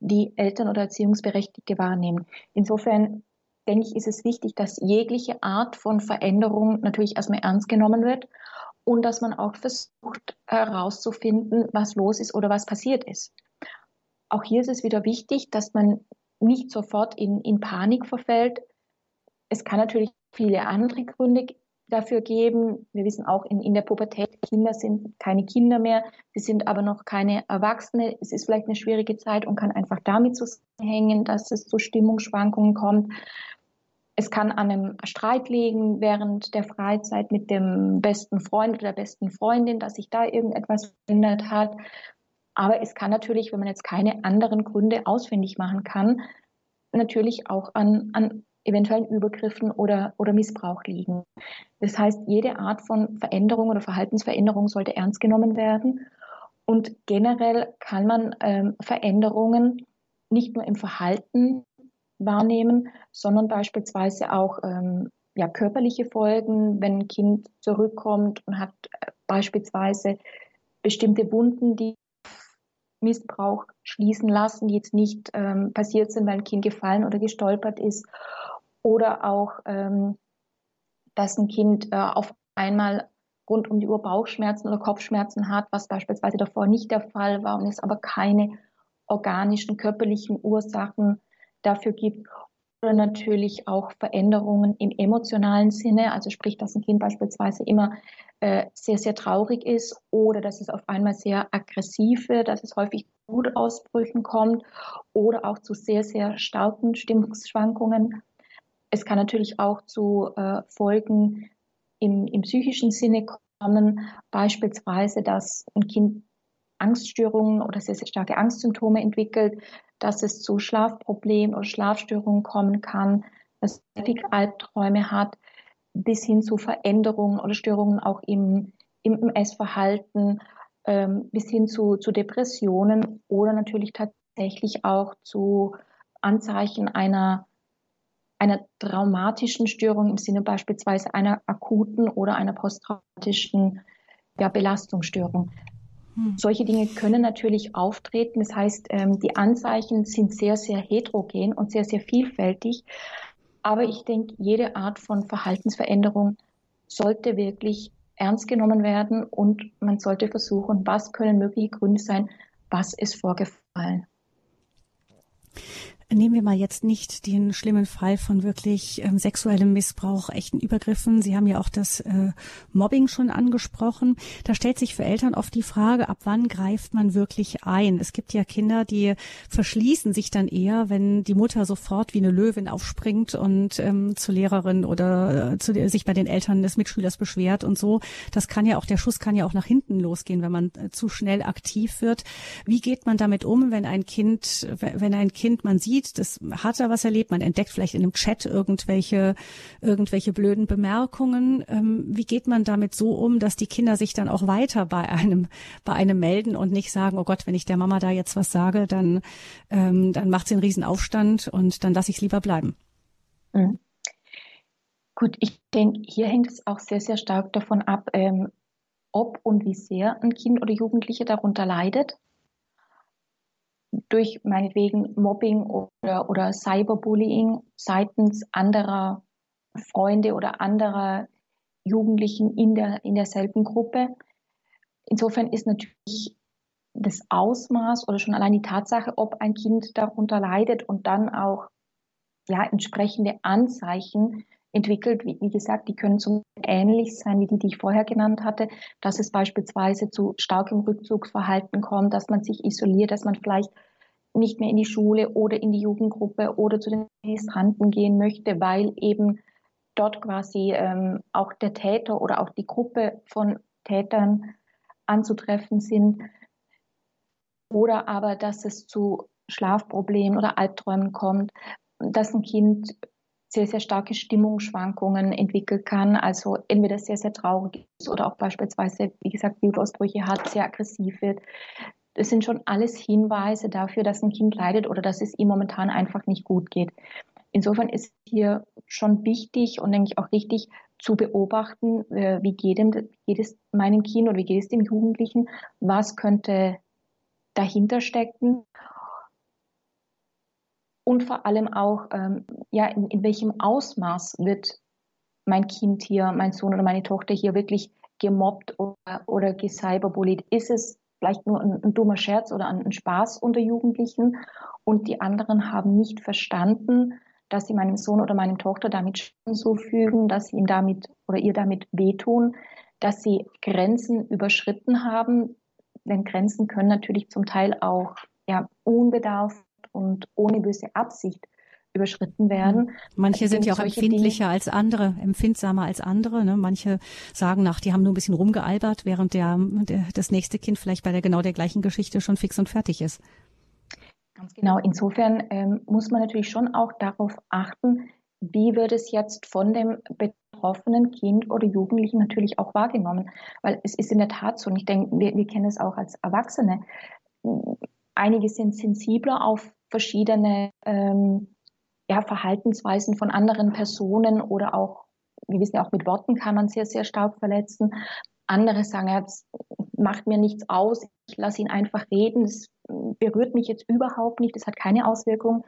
die Eltern oder Erziehungsberechtigte wahrnehmen. Insofern denke ich, ist es wichtig, dass jegliche Art von Veränderung natürlich erstmal ernst genommen wird und dass man auch versucht herauszufinden, was los ist oder was passiert ist. Auch hier ist es wieder wichtig, dass man nicht sofort in, in Panik verfällt. Es kann natürlich viele andere Gründe dafür geben. Wir wissen auch, in, in der Pubertät, Kinder sind keine Kinder mehr, sie sind aber noch keine Erwachsene. Es ist vielleicht eine schwierige Zeit und kann einfach damit zusammenhängen, dass es zu Stimmungsschwankungen kommt. Es kann an einem Streit liegen während der Freizeit mit dem besten Freund oder der besten Freundin, dass sich da irgendetwas verändert hat. Aber es kann natürlich, wenn man jetzt keine anderen Gründe ausfindig machen kann, natürlich auch an, an eventuellen Übergriffen oder, oder Missbrauch liegen. Das heißt, jede Art von Veränderung oder Verhaltensveränderung sollte ernst genommen werden. Und generell kann man ähm, Veränderungen nicht nur im Verhalten wahrnehmen, sondern beispielsweise auch ähm, ja, körperliche Folgen, wenn ein Kind zurückkommt und hat äh, beispielsweise bestimmte Wunden, die Missbrauch schließen lassen, die jetzt nicht ähm, passiert sind, weil ein Kind gefallen oder gestolpert ist. Oder auch, ähm, dass ein Kind äh, auf einmal rund um die Uhr Bauchschmerzen oder Kopfschmerzen hat, was beispielsweise davor nicht der Fall war und es aber keine organischen körperlichen Ursachen dafür gibt. Oder natürlich auch Veränderungen im emotionalen Sinne, also sprich, dass ein Kind beispielsweise immer äh, sehr, sehr traurig ist oder dass es auf einmal sehr aggressiv wird, dass es häufig zu Wutausbrüchen kommt oder auch zu sehr, sehr starken Stimmungsschwankungen. Es kann natürlich auch zu äh, Folgen im, im psychischen Sinne kommen, beispielsweise, dass ein Kind Angststörungen oder sehr, sehr starke Angstsymptome entwickelt, dass es zu Schlafproblemen oder Schlafstörungen kommen kann, dass häufig Albträume hat, bis hin zu Veränderungen oder Störungen auch im, im Essverhalten, ähm, bis hin zu, zu Depressionen oder natürlich tatsächlich auch zu Anzeichen einer, einer traumatischen Störung im Sinne beispielsweise einer akuten oder einer posttraumatischen ja, Belastungsstörung. Hm. Solche Dinge können natürlich auftreten. Das heißt, ähm, die Anzeichen sind sehr, sehr heterogen und sehr, sehr vielfältig. Aber ich denke, jede Art von Verhaltensveränderung sollte wirklich ernst genommen werden und man sollte versuchen, was können mögliche Gründe sein, was ist vorgefallen. Nehmen wir mal jetzt nicht den schlimmen Fall von wirklich ähm, sexuellem Missbrauch, echten Übergriffen. Sie haben ja auch das äh, Mobbing schon angesprochen. Da stellt sich für Eltern oft die Frage, ab wann greift man wirklich ein? Es gibt ja Kinder, die verschließen sich dann eher, wenn die Mutter sofort wie eine Löwin aufspringt und ähm, zur Lehrerin oder äh, zu, sich bei den Eltern des Mitschülers beschwert und so. Das kann ja auch, der Schuss kann ja auch nach hinten losgehen, wenn man äh, zu schnell aktiv wird. Wie geht man damit um, wenn ein Kind, wenn ein Kind, man sieht, sieht, das hat er was erlebt, man entdeckt vielleicht in einem Chat irgendwelche, irgendwelche blöden Bemerkungen. Ähm, wie geht man damit so um, dass die Kinder sich dann auch weiter bei einem, bei einem melden und nicht sagen, oh Gott, wenn ich der Mama da jetzt was sage, dann, ähm, dann macht sie einen Riesenaufstand und dann lasse ich es lieber bleiben. Mhm. Gut, ich denke, hier hängt es auch sehr, sehr stark davon ab, ähm, ob und wie sehr ein Kind oder Jugendliche darunter leidet durch meinetwegen Mobbing oder, oder Cyberbullying seitens anderer Freunde oder anderer Jugendlichen in, der, in derselben Gruppe. Insofern ist natürlich das Ausmaß oder schon allein die Tatsache, ob ein Kind darunter leidet und dann auch ja, entsprechende Anzeichen entwickelt. Wie, wie gesagt, die können zum ähnlich sein wie die, die ich vorher genannt hatte, dass es beispielsweise zu starkem Rückzugsverhalten kommt, dass man sich isoliert, dass man vielleicht nicht mehr in die Schule oder in die Jugendgruppe oder zu den Ministranten gehen möchte, weil eben dort quasi ähm, auch der Täter oder auch die Gruppe von Tätern anzutreffen sind. Oder aber, dass es zu Schlafproblemen oder Albträumen kommt, dass ein Kind sehr, sehr starke Stimmungsschwankungen entwickeln kann, also entweder sehr, sehr traurig ist oder auch beispielsweise, wie gesagt, Wutausbrüche hat, sehr aggressiv wird. Das sind schon alles Hinweise dafür, dass ein Kind leidet oder dass es ihm momentan einfach nicht gut geht. Insofern ist hier schon wichtig und denke ich auch richtig zu beobachten, äh, wie geht, dem, geht es meinem Kind oder wie geht es dem Jugendlichen, was könnte dahinter stecken und vor allem auch, ähm, ja, in, in welchem Ausmaß wird mein Kind hier, mein Sohn oder meine Tochter hier wirklich gemobbt oder, oder gecyberbullied? Ist es vielleicht nur ein, ein dummer Scherz oder ein, ein Spaß unter Jugendlichen und die anderen haben nicht verstanden, dass sie meinem Sohn oder meiner Tochter damit Schaden zufügen, dass sie ihm damit oder ihr damit wehtun, dass sie Grenzen überschritten haben. Denn Grenzen können natürlich zum Teil auch ja, unbedarft und ohne böse Absicht überschritten werden. Mhm. Manche also sind ja auch empfindlicher Dinge. als andere, empfindsamer als andere. Ne? Manche sagen nach, die haben nur ein bisschen rumgealbert, während der, der das nächste Kind vielleicht bei der genau der gleichen Geschichte schon fix und fertig ist. Ganz genau. Insofern ähm, muss man natürlich schon auch darauf achten, wie wird es jetzt von dem betroffenen Kind oder Jugendlichen natürlich auch wahrgenommen. Weil es ist in der Tat so, und ich denke, wir, wir kennen es auch als Erwachsene. Einige sind sensibler auf verschiedene ähm, ja, Verhaltensweisen von anderen Personen oder auch, wir wissen ja auch mit Worten kann man sehr, sehr stark verletzen. Andere sagen, es macht mir nichts aus, ich lasse ihn einfach reden, es berührt mich jetzt überhaupt nicht, es hat keine Auswirkung.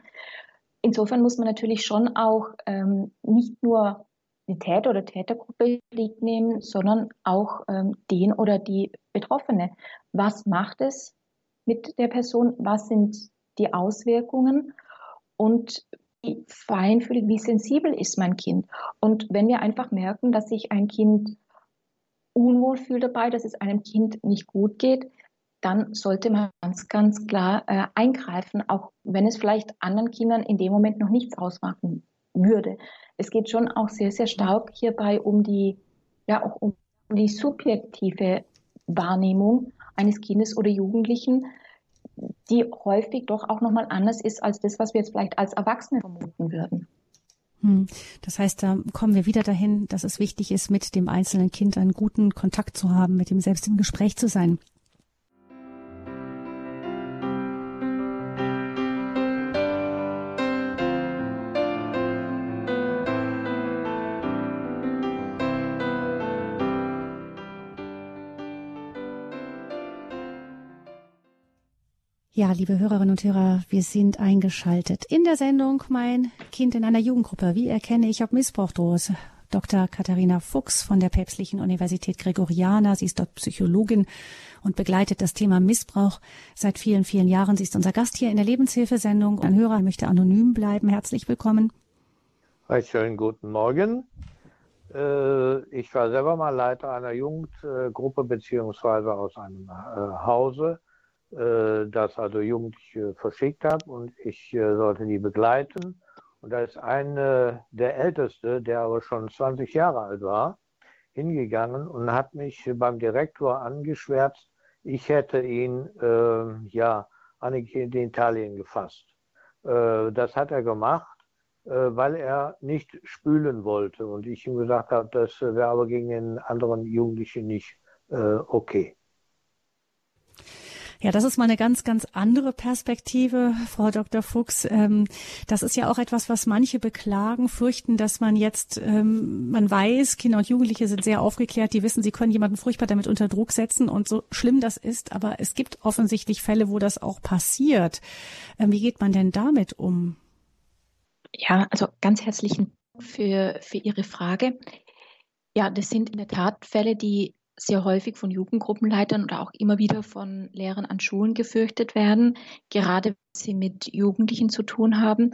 Insofern muss man natürlich schon auch ähm, nicht nur die Täter oder Tätergruppe Lied nehmen, sondern auch ähm, den oder die Betroffene. Was macht es mit der Person? Was sind die Auswirkungen? Und wie feinfühlig, wie sensibel ist mein Kind? Und wenn wir einfach merken, dass sich ein Kind unwohl fühlt dabei, dass es einem Kind nicht gut geht, dann sollte man ganz, ganz klar äh, eingreifen, auch wenn es vielleicht anderen Kindern in dem Moment noch nichts ausmachen würde. Es geht schon auch sehr, sehr stark hierbei um die, ja, auch um die subjektive Wahrnehmung eines Kindes oder Jugendlichen, die häufig doch auch nochmal anders ist als das, was wir jetzt vielleicht als Erwachsene vermuten würden. Hm. Das heißt, da kommen wir wieder dahin, dass es wichtig ist, mit dem einzelnen Kind einen guten Kontakt zu haben, mit ihm selbst im Gespräch zu sein. Liebe Hörerinnen und Hörer, wir sind eingeschaltet in der Sendung Mein Kind in einer Jugendgruppe. Wie erkenne ich, ob Missbrauch droht? Dr. Katharina Fuchs von der Päpstlichen Universität Gregoriana. Sie ist dort Psychologin und begleitet das Thema Missbrauch seit vielen, vielen Jahren. Sie ist unser Gast hier in der Lebenshilfesendung. Ein Hörer möchte anonym bleiben. Herzlich willkommen. Einen schönen guten Morgen. Äh, ich war selber mal Leiter einer Jugendgruppe beziehungsweise aus einem äh, Hause das also Jugendliche verschickt habe und ich äh, sollte die begleiten. Und da ist ein der Älteste, der aber schon 20 Jahre alt war, hingegangen und hat mich beim Direktor angeschwärzt, ich hätte ihn äh, ja an den Genitalien gefasst. Äh, das hat er gemacht, äh, weil er nicht spülen wollte. Und ich ihm gesagt habe, das wäre aber gegen den anderen Jugendlichen nicht äh, okay. Ja, das ist mal eine ganz, ganz andere Perspektive, Frau Dr. Fuchs. Ähm, das ist ja auch etwas, was manche beklagen, fürchten, dass man jetzt, ähm, man weiß, Kinder und Jugendliche sind sehr aufgeklärt, die wissen, sie können jemanden furchtbar damit unter Druck setzen und so schlimm das ist, aber es gibt offensichtlich Fälle, wo das auch passiert. Ähm, wie geht man denn damit um? Ja, also ganz herzlichen Dank für, für Ihre Frage. Ja, das sind in der Tat Fälle, die sehr häufig von Jugendgruppenleitern oder auch immer wieder von Lehrern an Schulen gefürchtet werden, gerade wenn sie mit Jugendlichen zu tun haben.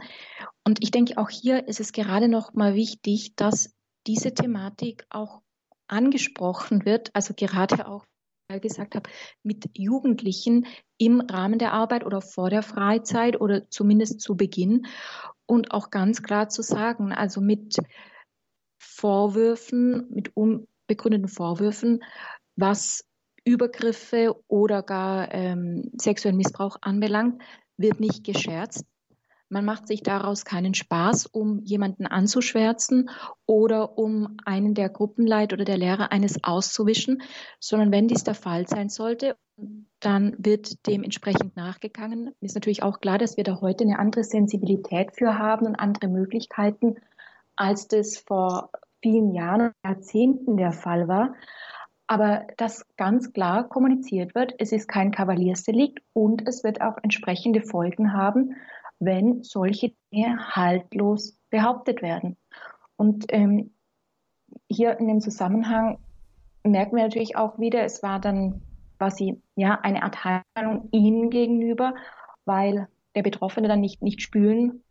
Und ich denke, auch hier ist es gerade noch mal wichtig, dass diese Thematik auch angesprochen wird, also gerade auch weil ich gesagt habe, mit Jugendlichen im Rahmen der Arbeit oder vor der Freizeit oder zumindest zu Beginn und auch ganz klar zu sagen, also mit Vorwürfen, mit um, begründeten Vorwürfen, was Übergriffe oder gar ähm, sexuellen Missbrauch anbelangt, wird nicht gescherzt. Man macht sich daraus keinen Spaß, um jemanden anzuschwärzen oder um einen der Gruppenleiter oder der Lehrer eines auszuwischen, sondern wenn dies der Fall sein sollte, dann wird dementsprechend nachgegangen. Ist natürlich auch klar, dass wir da heute eine andere Sensibilität für haben und andere Möglichkeiten, als das vor vielen Jahren, Jahrzehnten der Fall war. Aber dass ganz klar kommuniziert wird, es ist kein Kavaliersdelikt und es wird auch entsprechende Folgen haben, wenn solche Dinge haltlos behauptet werden. Und ähm, hier in dem Zusammenhang merken wir natürlich auch wieder, es war dann quasi ja eine Art Heilung ihnen gegenüber, weil der Betroffene dann nicht, nicht spülen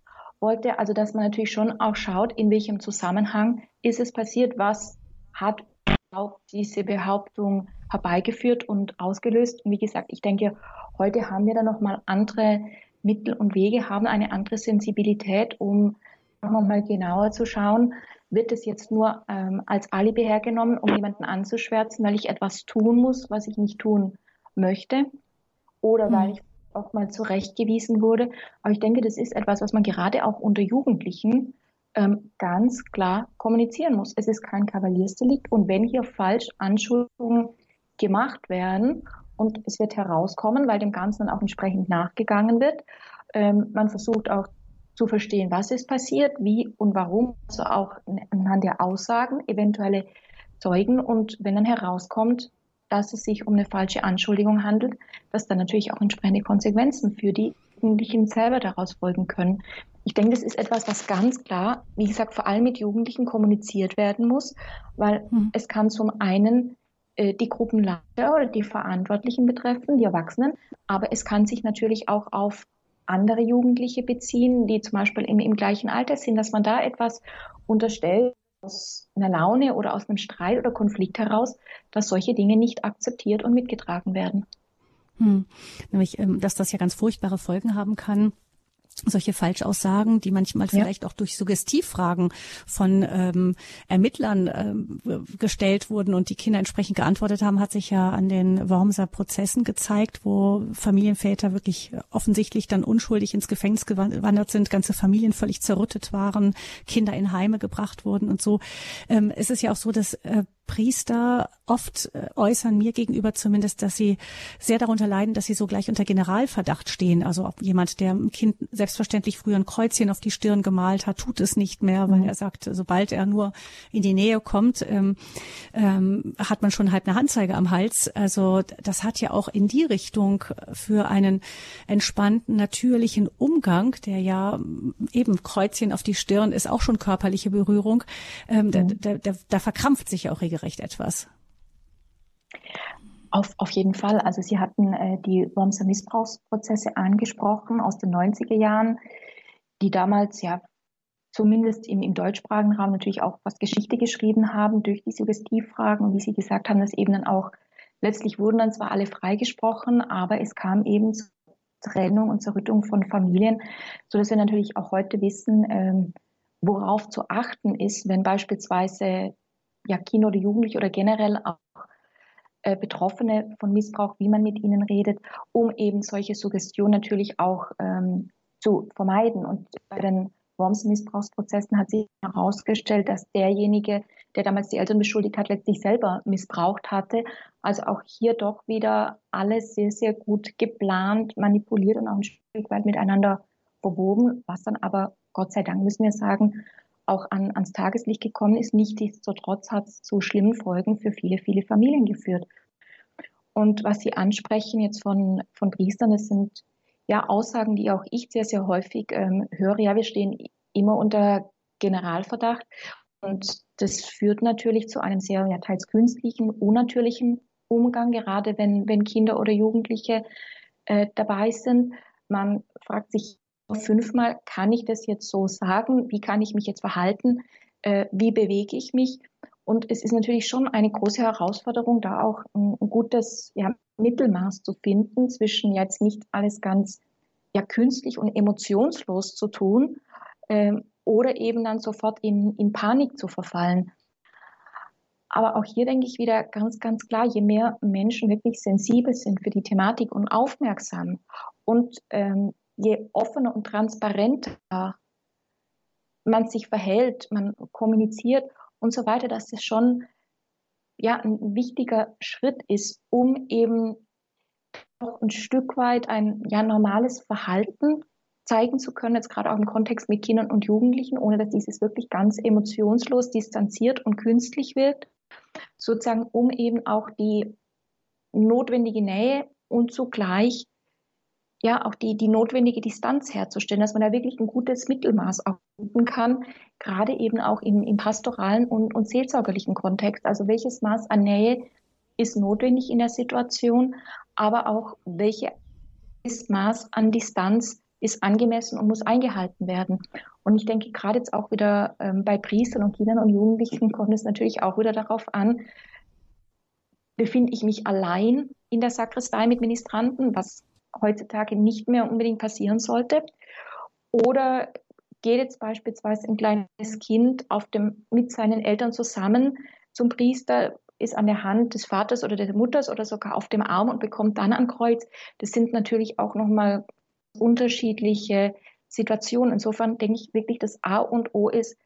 wollte. Also dass man natürlich schon auch schaut, in welchem Zusammenhang ist es passiert, was hat auch diese Behauptung herbeigeführt und ausgelöst. Und wie gesagt, ich denke, heute haben wir da nochmal andere Mittel und Wege, haben eine andere Sensibilität, um nochmal genauer zu schauen, wird es jetzt nur ähm, als Alibi hergenommen, um jemanden anzuschwärzen, weil ich etwas tun muss, was ich nicht tun möchte, oder weil hm. ich auch mal zurechtgewiesen wurde. Aber ich denke, das ist etwas, was man gerade auch unter Jugendlichen ähm, ganz klar kommunizieren muss. Es ist kein Kavaliersdelikt und wenn hier falsch Anschuldigungen gemacht werden und es wird herauskommen, weil dem Ganzen auch entsprechend nachgegangen wird, ähm, man versucht auch zu verstehen, was ist passiert, wie und warum, also auch anhand der Aussagen, eventuelle Zeugen und wenn dann herauskommt, dass es sich um eine falsche Anschuldigung handelt, dass dann natürlich auch entsprechende Konsequenzen für die Jugendlichen selber daraus folgen können. Ich denke, das ist etwas, was ganz klar, wie gesagt, vor allem mit Jugendlichen kommuniziert werden muss, weil mhm. es kann zum einen äh, die Gruppenleiter oder die Verantwortlichen betreffen, die Erwachsenen, aber es kann sich natürlich auch auf andere Jugendliche beziehen, die zum Beispiel im, im gleichen Alter sind, dass man da etwas unterstellt aus einer Laune oder aus einem Streit oder Konflikt heraus, dass solche Dinge nicht akzeptiert und mitgetragen werden. Hm. Nämlich, ähm, dass das ja ganz furchtbare Folgen haben kann solche Falschaussagen, die manchmal ja. vielleicht auch durch Suggestivfragen von ähm, Ermittlern ähm, gestellt wurden und die Kinder entsprechend geantwortet haben, hat sich ja an den Wormser Prozessen gezeigt, wo Familienväter wirklich offensichtlich dann unschuldig ins Gefängnis gewandert sind, ganze Familien völlig zerrüttet waren, Kinder in Heime gebracht wurden und so. Ähm, es ist ja auch so, dass äh, Priester oft äh, äußern mir gegenüber zumindest, dass sie sehr darunter leiden, dass sie so gleich unter Generalverdacht stehen. Also jemand, der ein Kind selbstverständlich früher ein Kreuzchen auf die Stirn gemalt hat, tut es nicht mehr, weil mhm. er sagt, sobald er nur in die Nähe kommt, ähm, ähm, hat man schon halb eine Anzeige am Hals. Also das hat ja auch in die Richtung für einen entspannten, natürlichen Umgang, der ja eben Kreuzchen auf die Stirn ist auch schon körperliche Berührung, ähm, mhm. da, da, da, da verkrampft sich ja auch regelrecht etwas. Auf, auf jeden Fall. Also Sie hatten äh, die Wormser Missbrauchsprozesse angesprochen aus den 90er Jahren, die damals ja zumindest im, im deutschsprachigen Raum natürlich auch was Geschichte geschrieben haben durch die Suggestivfragen und wie Sie gesagt haben, dass eben dann auch letztlich wurden dann zwar alle freigesprochen, aber es kam eben zur Trennung und Zerrüttung von Familien, so dass wir natürlich auch heute wissen, ähm, worauf zu achten ist, wenn beispielsweise ja, Kinder oder Jugendliche oder generell auch äh, Betroffene von Missbrauch, wie man mit ihnen redet, um eben solche Suggestionen natürlich auch ähm, zu vermeiden. Und bei den Worms-Missbrauchsprozessen hat sich herausgestellt, dass derjenige, der damals die Eltern beschuldigt hat, letztlich selber missbraucht hatte. Also auch hier doch wieder alles sehr, sehr gut geplant, manipuliert und auch ein Stück weit miteinander verwoben, was dann aber, Gott sei Dank müssen wir sagen, auch an, ans Tageslicht gekommen ist. Nichtsdestotrotz hat es zu schlimmen Folgen für viele, viele Familien geführt. Und was Sie ansprechen jetzt von, von Priestern, das sind ja Aussagen, die auch ich sehr, sehr häufig ähm, höre. Ja, wir stehen immer unter Generalverdacht. Und das führt natürlich zu einem sehr ja, teils künstlichen, unnatürlichen Umgang, gerade wenn, wenn Kinder oder Jugendliche äh, dabei sind. Man fragt sich fünfmal, kann ich das jetzt so sagen? Wie kann ich mich jetzt verhalten? Äh, wie bewege ich mich? Und es ist natürlich schon eine große Herausforderung, da auch ein, gutes ja, Mittelmaß zu finden zwischen jetzt nicht alles ganz ja, künstlich und emotionslos zu tun äh, oder eben dann sofort in, in Panik zu verfallen. Aber auch hier denke ich wieder ganz, ganz klar, je mehr Menschen wirklich sensibel sind für die Thematik und aufmerksam und ähm, je offener und transparenter man sich verhält, man kommuniziert und so weiter, dass das schon ja ein wichtiger Schritt ist, um eben auch ein Stück weit ein ja normales Verhalten zeigen zu können, jetzt gerade auch im Kontext mit Kindern und Jugendlichen, ohne dass dieses wirklich ganz emotionslos, distanziert und künstlich wirkt, sozusagen um eben auch die notwendige Nähe und zugleich ja auch die, die notwendige Distanz herzustellen, dass man da wirklich ein gutes Mittelmaß finden kann, gerade eben auch im, im pastoralen und, und seelsorgerlichen Kontext. Also welches Maß an Nähe ist notwendig in der Situation, aber auch welches Maß an Distanz ist angemessen und muss eingehalten werden. Und ich denke, gerade jetzt auch wieder ähm, bei Priestern und Kindern und Jugendlichen kommt es natürlich auch wieder darauf an, befinde ich mich allein in der Sakristei mit Ministranten, was heutzutage nicht mehr unbedingt passieren sollte. Oder geht jetzt beispielsweise ein kleines Kind auf dem, mit seinen Eltern zusammen zum Priester, ist an der Hand des Vaters oder der Mutters oder sogar auf dem Arm und bekommt dann ein Kreuz. Das sind natürlich auch nochmal unterschiedliche Situationen. Insofern denke ich wirklich, das A und O ist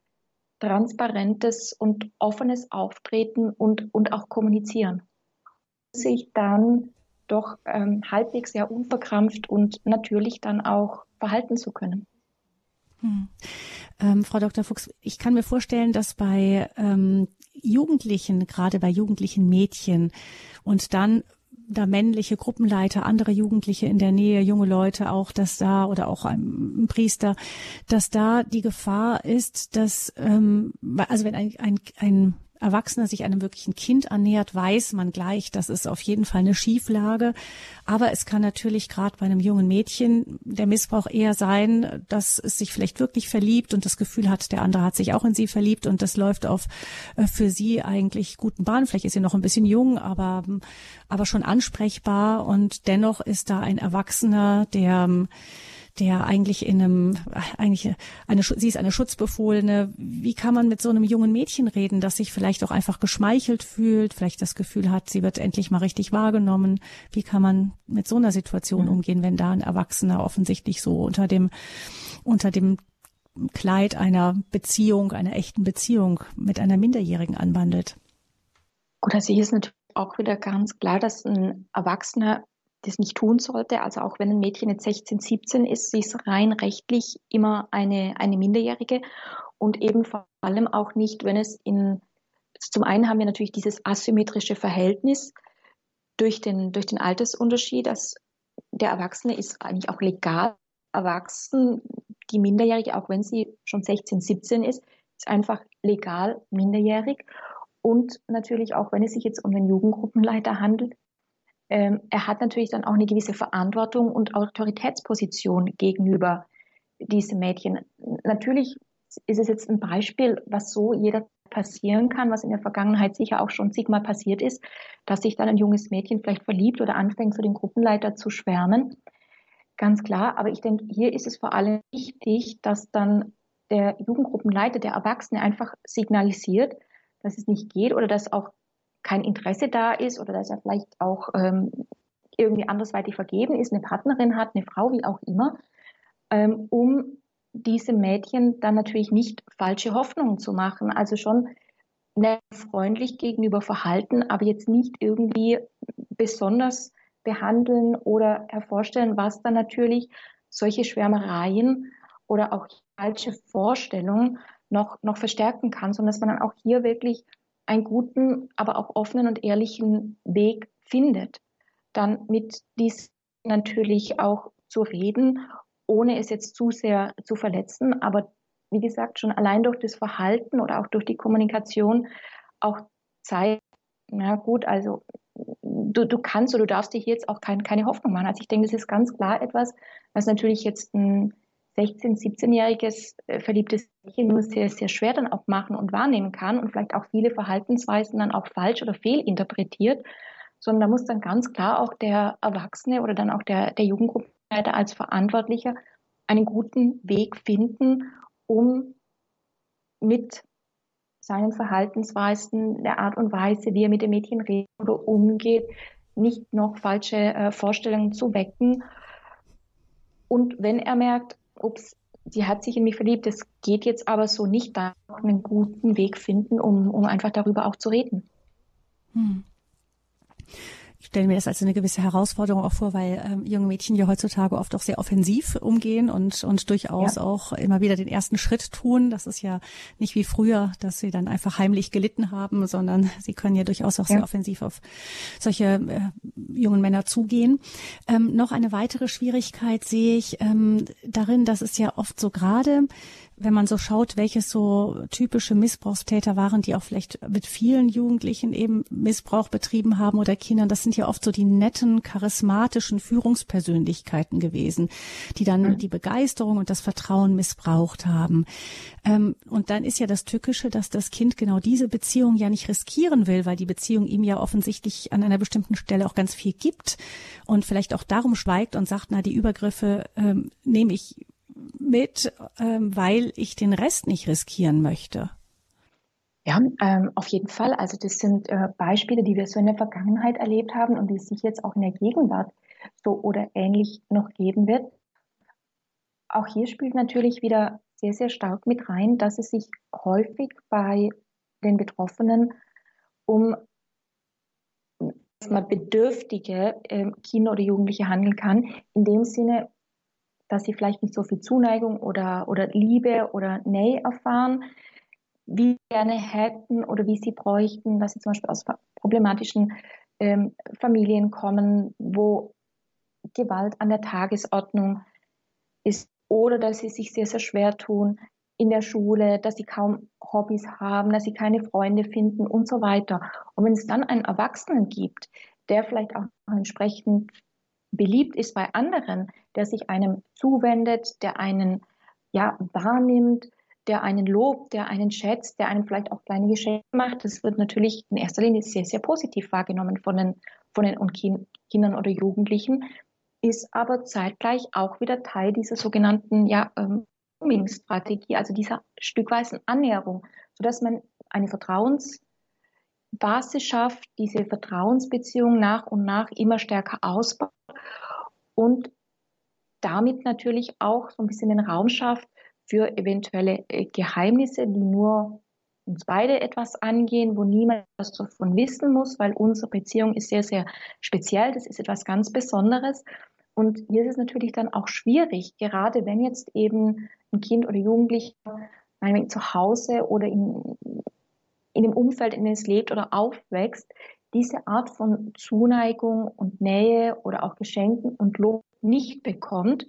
transparentes und offenes Auftreten und, und auch kommunizieren. Sich dann doch ähm, halbwegs sehr unverkrampft und natürlich dann auch verhalten zu können. Hm. Ähm, Frau Dr. Fuchs, ich kann mir vorstellen, dass bei ähm, Jugendlichen, gerade bei jugendlichen Mädchen und dann da männliche Gruppenleiter, andere Jugendliche in der Nähe, junge Leute auch, dass da oder auch ein, Priester, dass da die Gefahr ist, dass ähm, also wenn ein, ein, ein Erwachsener sich einem wirklichen Kind annähert, weiß man gleich, das ist auf jeden Fall eine Schieflage. Aber es kann natürlich gerade bei einem jungen Mädchen der Missbrauch eher sein, dass es sich vielleicht wirklich verliebt und das Gefühl hat, der andere hat sich auch in sie verliebt und das läuft auf äh, für sie eigentlich guten Bahn. Vielleicht ist sie noch ein bisschen jung, aber, aber schon ansprechbar und dennoch ist da ein Erwachsener, der der eigentlich in einem, eigentlich eine, sie ist eine Schutzbefohlene. Wie kann man mit so einem jungen Mädchen reden, das sich vielleicht auch einfach geschmeichelt fühlt, vielleicht das Gefühl hat, sie wird endlich mal richtig wahrgenommen? Wie kann man mit so einer Situation mhm. umgehen, wenn da ein Erwachsener offensichtlich so unter dem, unter dem Kleid einer Beziehung, einer echten Beziehung mit einer Minderjährigen anwandelt? Gut, also hier ist natürlich auch wieder ganz klar, dass ein Erwachsener das nicht tun sollte. Also auch wenn ein Mädchen jetzt 16, 17 ist, sie ist rein rechtlich immer eine, eine Minderjährige und eben vor allem auch nicht, wenn es in, zum einen haben wir natürlich dieses asymmetrische Verhältnis durch den, durch den Altersunterschied, dass der Erwachsene ist eigentlich auch legal erwachsen, die Minderjährige, auch wenn sie schon 16, 17 ist, ist einfach legal minderjährig. Und natürlich auch, wenn es sich jetzt um den Jugendgruppenleiter handelt, ähm, er hat natürlich dann auch eine gewisse Verantwortung und Autoritätsposition gegenüber diesem Mädchen. Natürlich ist es jetzt ein Beispiel, was so jeder passieren kann, was in der Vergangenheit sicher auch schon zigmal passiert ist, dass sich dann ein junges Mädchen vielleicht verliebt oder anfängt, für den Gruppenleiter zu schwärmen. Ganz klar, aber ich denke, hier ist es vor allem wichtig, dass dann der Jugendgruppenleiter, der Erwachsene einfach signalisiert, dass es nicht geht oder dass auch kein Interesse da ist oder dass er vielleicht auch ähm, irgendwie andersweitig vergeben ist, eine Partnerin hat, eine Frau, wie auch immer, ähm, um diesem Mädchen dann natürlich nicht falsche Hoffnungen zu machen. Also schon freundlich gegenüber verhalten, aber jetzt nicht irgendwie besonders behandeln oder hervorstellen, was dann natürlich solche Schwärmereien oder auch falsche Vorstellungen noch, noch verstärken kann, sondern dass man dann auch hier wirklich einen guten, aber auch offenen und ehrlichen Weg findet, dann mit dies natürlich auch zu reden, ohne es jetzt zu sehr zu verletzen, aber wie gesagt, schon allein durch das Verhalten oder auch durch die Kommunikation auch zeigt, na gut, also du, du kannst oder du darfst dir jetzt auch kein, keine Hoffnung machen. Also ich denke, das ist ganz klar etwas, was natürlich jetzt ein 16-, 17-jähriges äh, verliebtes Mädchen nur sehr, sehr schwer dann auch machen und wahrnehmen kann und vielleicht auch viele Verhaltensweisen dann auch falsch oder fehlinterpretiert, sondern da muss dann ganz klar auch der Erwachsene oder dann auch der, der Jugendgruppenleiter als Verantwortlicher einen guten Weg finden, um mit seinen Verhaltensweisen, der Art und Weise, wie er mit dem Mädchen redet oder umgeht, nicht noch falsche äh, Vorstellungen zu wecken. Und wenn er merkt, ups, sie hat sich in mich verliebt, es geht jetzt aber so nicht, da einen guten Weg finden, um, um einfach darüber auch zu reden. Hm ich stelle mir das als eine gewisse Herausforderung auch vor, weil ähm, junge Mädchen ja heutzutage oft auch sehr offensiv umgehen und, und durchaus ja. auch immer wieder den ersten Schritt tun. Das ist ja nicht wie früher, dass sie dann einfach heimlich gelitten haben, sondern sie können ja durchaus auch ja. sehr offensiv auf solche äh, jungen Männer zugehen. Ähm, noch eine weitere Schwierigkeit sehe ich ähm, darin, dass es ja oft so gerade wenn man so schaut, welche so typische Missbrauchstäter waren, die auch vielleicht mit vielen Jugendlichen eben Missbrauch betrieben haben oder Kindern, das sind ja oft so die netten, charismatischen Führungspersönlichkeiten gewesen, die dann mhm. die Begeisterung und das Vertrauen missbraucht haben. Ähm, und dann ist ja das Tückische, dass das Kind genau diese Beziehung ja nicht riskieren will, weil die Beziehung ihm ja offensichtlich an einer bestimmten Stelle auch ganz viel gibt und vielleicht auch darum schweigt und sagt, na, die Übergriffe ähm, nehme ich mit, ähm, weil ich den Rest nicht riskieren möchte. Ja, ähm, auf jeden Fall. Also das sind äh, Beispiele, die wir so in der Vergangenheit erlebt haben und die es sich jetzt auch in der Gegenwart so oder ähnlich noch geben wird. Auch hier spielt natürlich wieder sehr, sehr stark mit rein, dass es sich häufig bei den Betroffenen um mal bedürftige äh, Kinder oder Jugendliche handeln kann, in dem Sinne, dass sie vielleicht nicht so viel Zuneigung oder, oder Liebe oder Nähe erfahren, wie sie gerne hätten oder wie sie bräuchten, dass sie zum Beispiel aus problematischen ähm, Familien kommen, wo Gewalt an der Tagesordnung ist oder dass sie sich sehr, sehr schwer tun in der Schule, dass sie kaum Hobbys haben, dass sie keine Freunde finden und so weiter. Und wenn es dann einen Erwachsenen gibt, der vielleicht auch entsprechend beliebt ist bei anderen, der sich einem zuwendet, der einen ja wahrnimmt, der einen lobt, der einen schätzt, der einem vielleicht auch kleine Geschenke macht, das wird natürlich in erster Linie sehr, sehr positiv wahrgenommen von den, von den und Kindern oder Jugendlichen, ist aber zeitgleich auch wieder Teil dieser sogenannten ja, ähm, Strategie, also dieser stückweisen Annäherung, sodass man eine Vertrauensbasis schafft, diese Vertrauensbeziehung nach und nach immer stärker ausbaut und damit natürlich auch so ein bisschen den Raum schafft für eventuelle äh, Geheimnisse, die nur uns beide etwas angehen, wo niemand etwas davon wissen muss, weil unsere Beziehung ist sehr, sehr speziell. Das ist etwas ganz Besonderes. Und hier ist es natürlich dann auch schwierig, gerade wenn jetzt eben ein Kind oder Jugendlicher zu Hause oder in, in dem Umfeld, in dem es lebt oder aufwächst, diese Art von Zuneigung und Nähe oder auch Geschenken und Lob nicht bekommt,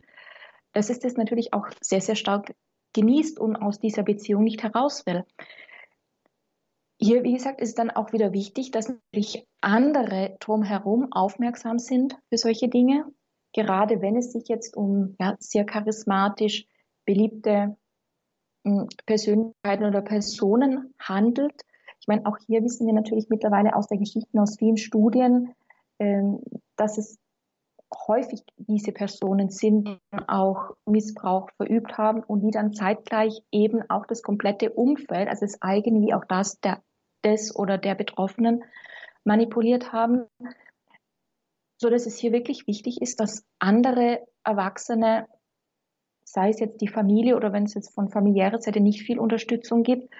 dass es das natürlich auch sehr, sehr stark genießt und aus dieser Beziehung nicht heraus will. Hier, wie gesagt, ist dann auch wieder wichtig, dass natürlich andere drumherum aufmerksam sind für solche Dinge, gerade wenn es sich jetzt um ja, sehr charismatisch beliebte hm, Persönlichkeiten oder Personen handelt. Ich meine, auch hier wissen wir natürlich mittlerweile aus der Geschichte, aus vielen Studien, ähm, dass es häufig diese Personen sind, die auch Missbrauch verübt haben und die dann zeitgleich eben auch das komplette Umfeld, also das eigene wie auch das der, des oder der Betroffenen manipuliert haben, so dass es hier wirklich wichtig ist, dass andere Erwachsene, sei es jetzt die Familie oder wenn es jetzt von familiärer Seite nicht viel Unterstützung gibt,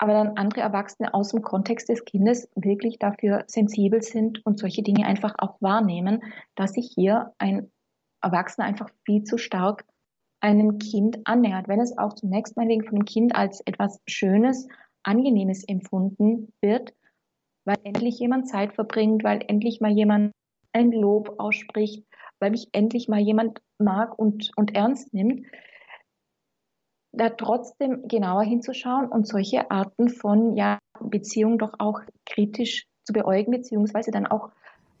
aber dann andere Erwachsene aus dem Kontext des Kindes wirklich dafür sensibel sind und solche Dinge einfach auch wahrnehmen, dass sich hier ein Erwachsener einfach viel zu stark einem Kind annähert, wenn es auch zunächst mal wegen von dem Kind als etwas Schönes, Angenehmes empfunden wird, weil endlich jemand Zeit verbringt, weil endlich mal jemand ein Lob ausspricht, weil mich endlich mal jemand mag und, und ernst nimmt, da trotzdem genauer hinzuschauen und solche Arten von ja, Beziehungen doch auch kritisch zu beäugen, beziehungsweise dann auch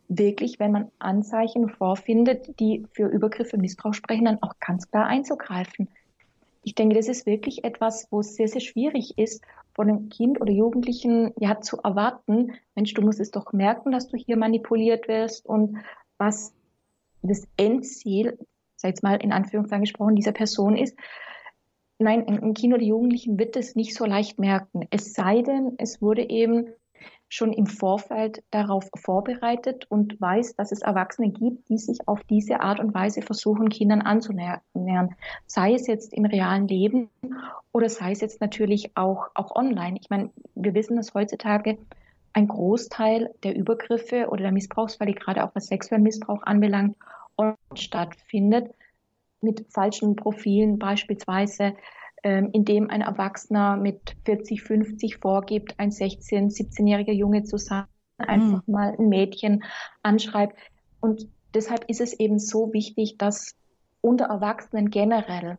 wirklich, wenn man Anzeichen vorfindet, die für Übergriffe Missbrauch sprechen, dann auch ganz klar einzugreifen. Ich denke, das ist wirklich etwas, wo es sehr, sehr schwierig ist, von einem Kind oder Jugendlichen ja zu erwarten, Mensch, du musst es doch merken, dass du hier manipuliert wirst und was das Endziel, sag jetzt mal in Anführungszeichen gesprochen, dieser Person ist, Nein, ein Kind oder Jugendlichen wird es nicht so leicht merken. Es sei denn, es wurde eben schon im Vorfeld darauf vorbereitet und weiß, dass es Erwachsene gibt, die sich auf diese Art und Weise versuchen, Kindern anzunähern. Sei es jetzt im realen Leben oder sei es jetzt natürlich auch, auch online. Ich meine, wir wissen, dass heutzutage ein Großteil der Übergriffe oder der Missbrauchsfälle, gerade auch was sexuellen Missbrauch anbelangt, stattfindet mit falschen Profilen beispielsweise, ähm, indem ein Erwachsener mit 40, 50 vorgibt, ein 16, 17-jähriger Junge zu sein, mhm. einfach mal ein Mädchen anschreibt. Und deshalb ist es eben so wichtig, dass unter Erwachsenen generell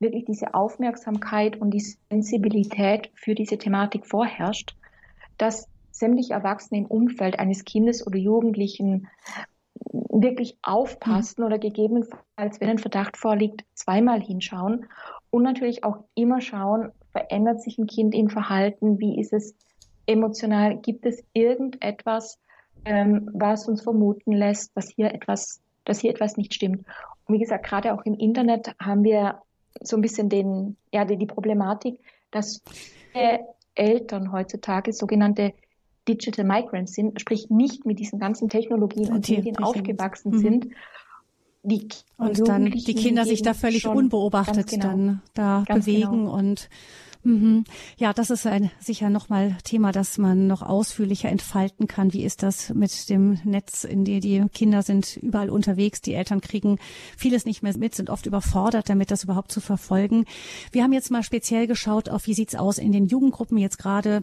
wirklich diese Aufmerksamkeit und die Sensibilität für diese Thematik vorherrscht, dass sämtliche Erwachsene im Umfeld eines Kindes oder Jugendlichen wirklich aufpassen mhm. oder gegebenenfalls, wenn ein Verdacht vorliegt, zweimal hinschauen und natürlich auch immer schauen, verändert sich ein Kind im Verhalten, wie ist es emotional, gibt es irgendetwas, ähm, was uns vermuten lässt, dass hier etwas, dass hier etwas nicht stimmt. Und wie gesagt, gerade auch im Internet haben wir so ein bisschen den, ja, die, die Problematik, dass Eltern heutzutage sogenannte Digital Migrants sind, sprich nicht mit diesen ganzen Technologien und Medien aufgewachsen mhm. sind. Die und dann die Kinder sich da völlig unbeobachtet genau, dann da bewegen genau. und Mhm. Ja, das ist ein sicher nochmal Thema, das man noch ausführlicher entfalten kann. Wie ist das mit dem Netz, in dem die Kinder sind überall unterwegs, die Eltern kriegen vieles nicht mehr mit, sind oft überfordert, damit das überhaupt zu verfolgen. Wir haben jetzt mal speziell geschaut, auf wie sieht's aus in den Jugendgruppen jetzt gerade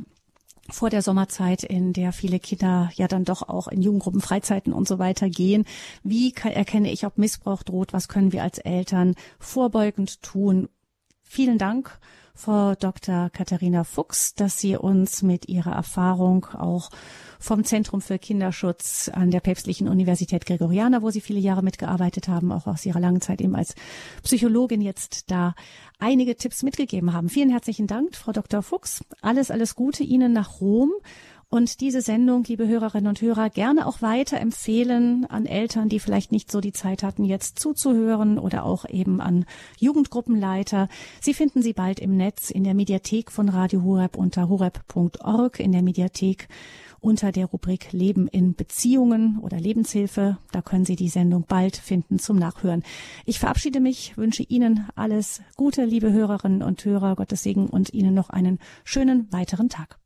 vor der Sommerzeit, in der viele Kinder ja dann doch auch in Jugendgruppen, Freizeiten und so weiter gehen. Wie erkenne ich, ob Missbrauch droht? Was können wir als Eltern vorbeugend tun? Vielen Dank Frau Dr. Katharina Fuchs, dass sie uns mit ihrer Erfahrung auch vom Zentrum für Kinderschutz an der Päpstlichen Universität Gregoriana, wo Sie viele Jahre mitgearbeitet haben, auch aus Ihrer langen Zeit eben als Psychologin jetzt da einige Tipps mitgegeben haben. Vielen herzlichen Dank, Frau Dr. Fuchs. Alles, alles Gute Ihnen nach Rom und diese Sendung, liebe Hörerinnen und Hörer, gerne auch weiter empfehlen an Eltern, die vielleicht nicht so die Zeit hatten, jetzt zuzuhören oder auch eben an Jugendgruppenleiter. Sie finden sie bald im Netz in der Mediathek von Radio Horeb unter horeb.org in der Mediathek unter der Rubrik Leben in Beziehungen oder Lebenshilfe. Da können Sie die Sendung bald finden zum Nachhören. Ich verabschiede mich, wünsche Ihnen alles Gute, liebe Hörerinnen und Hörer, Gottes Segen und Ihnen noch einen schönen weiteren Tag.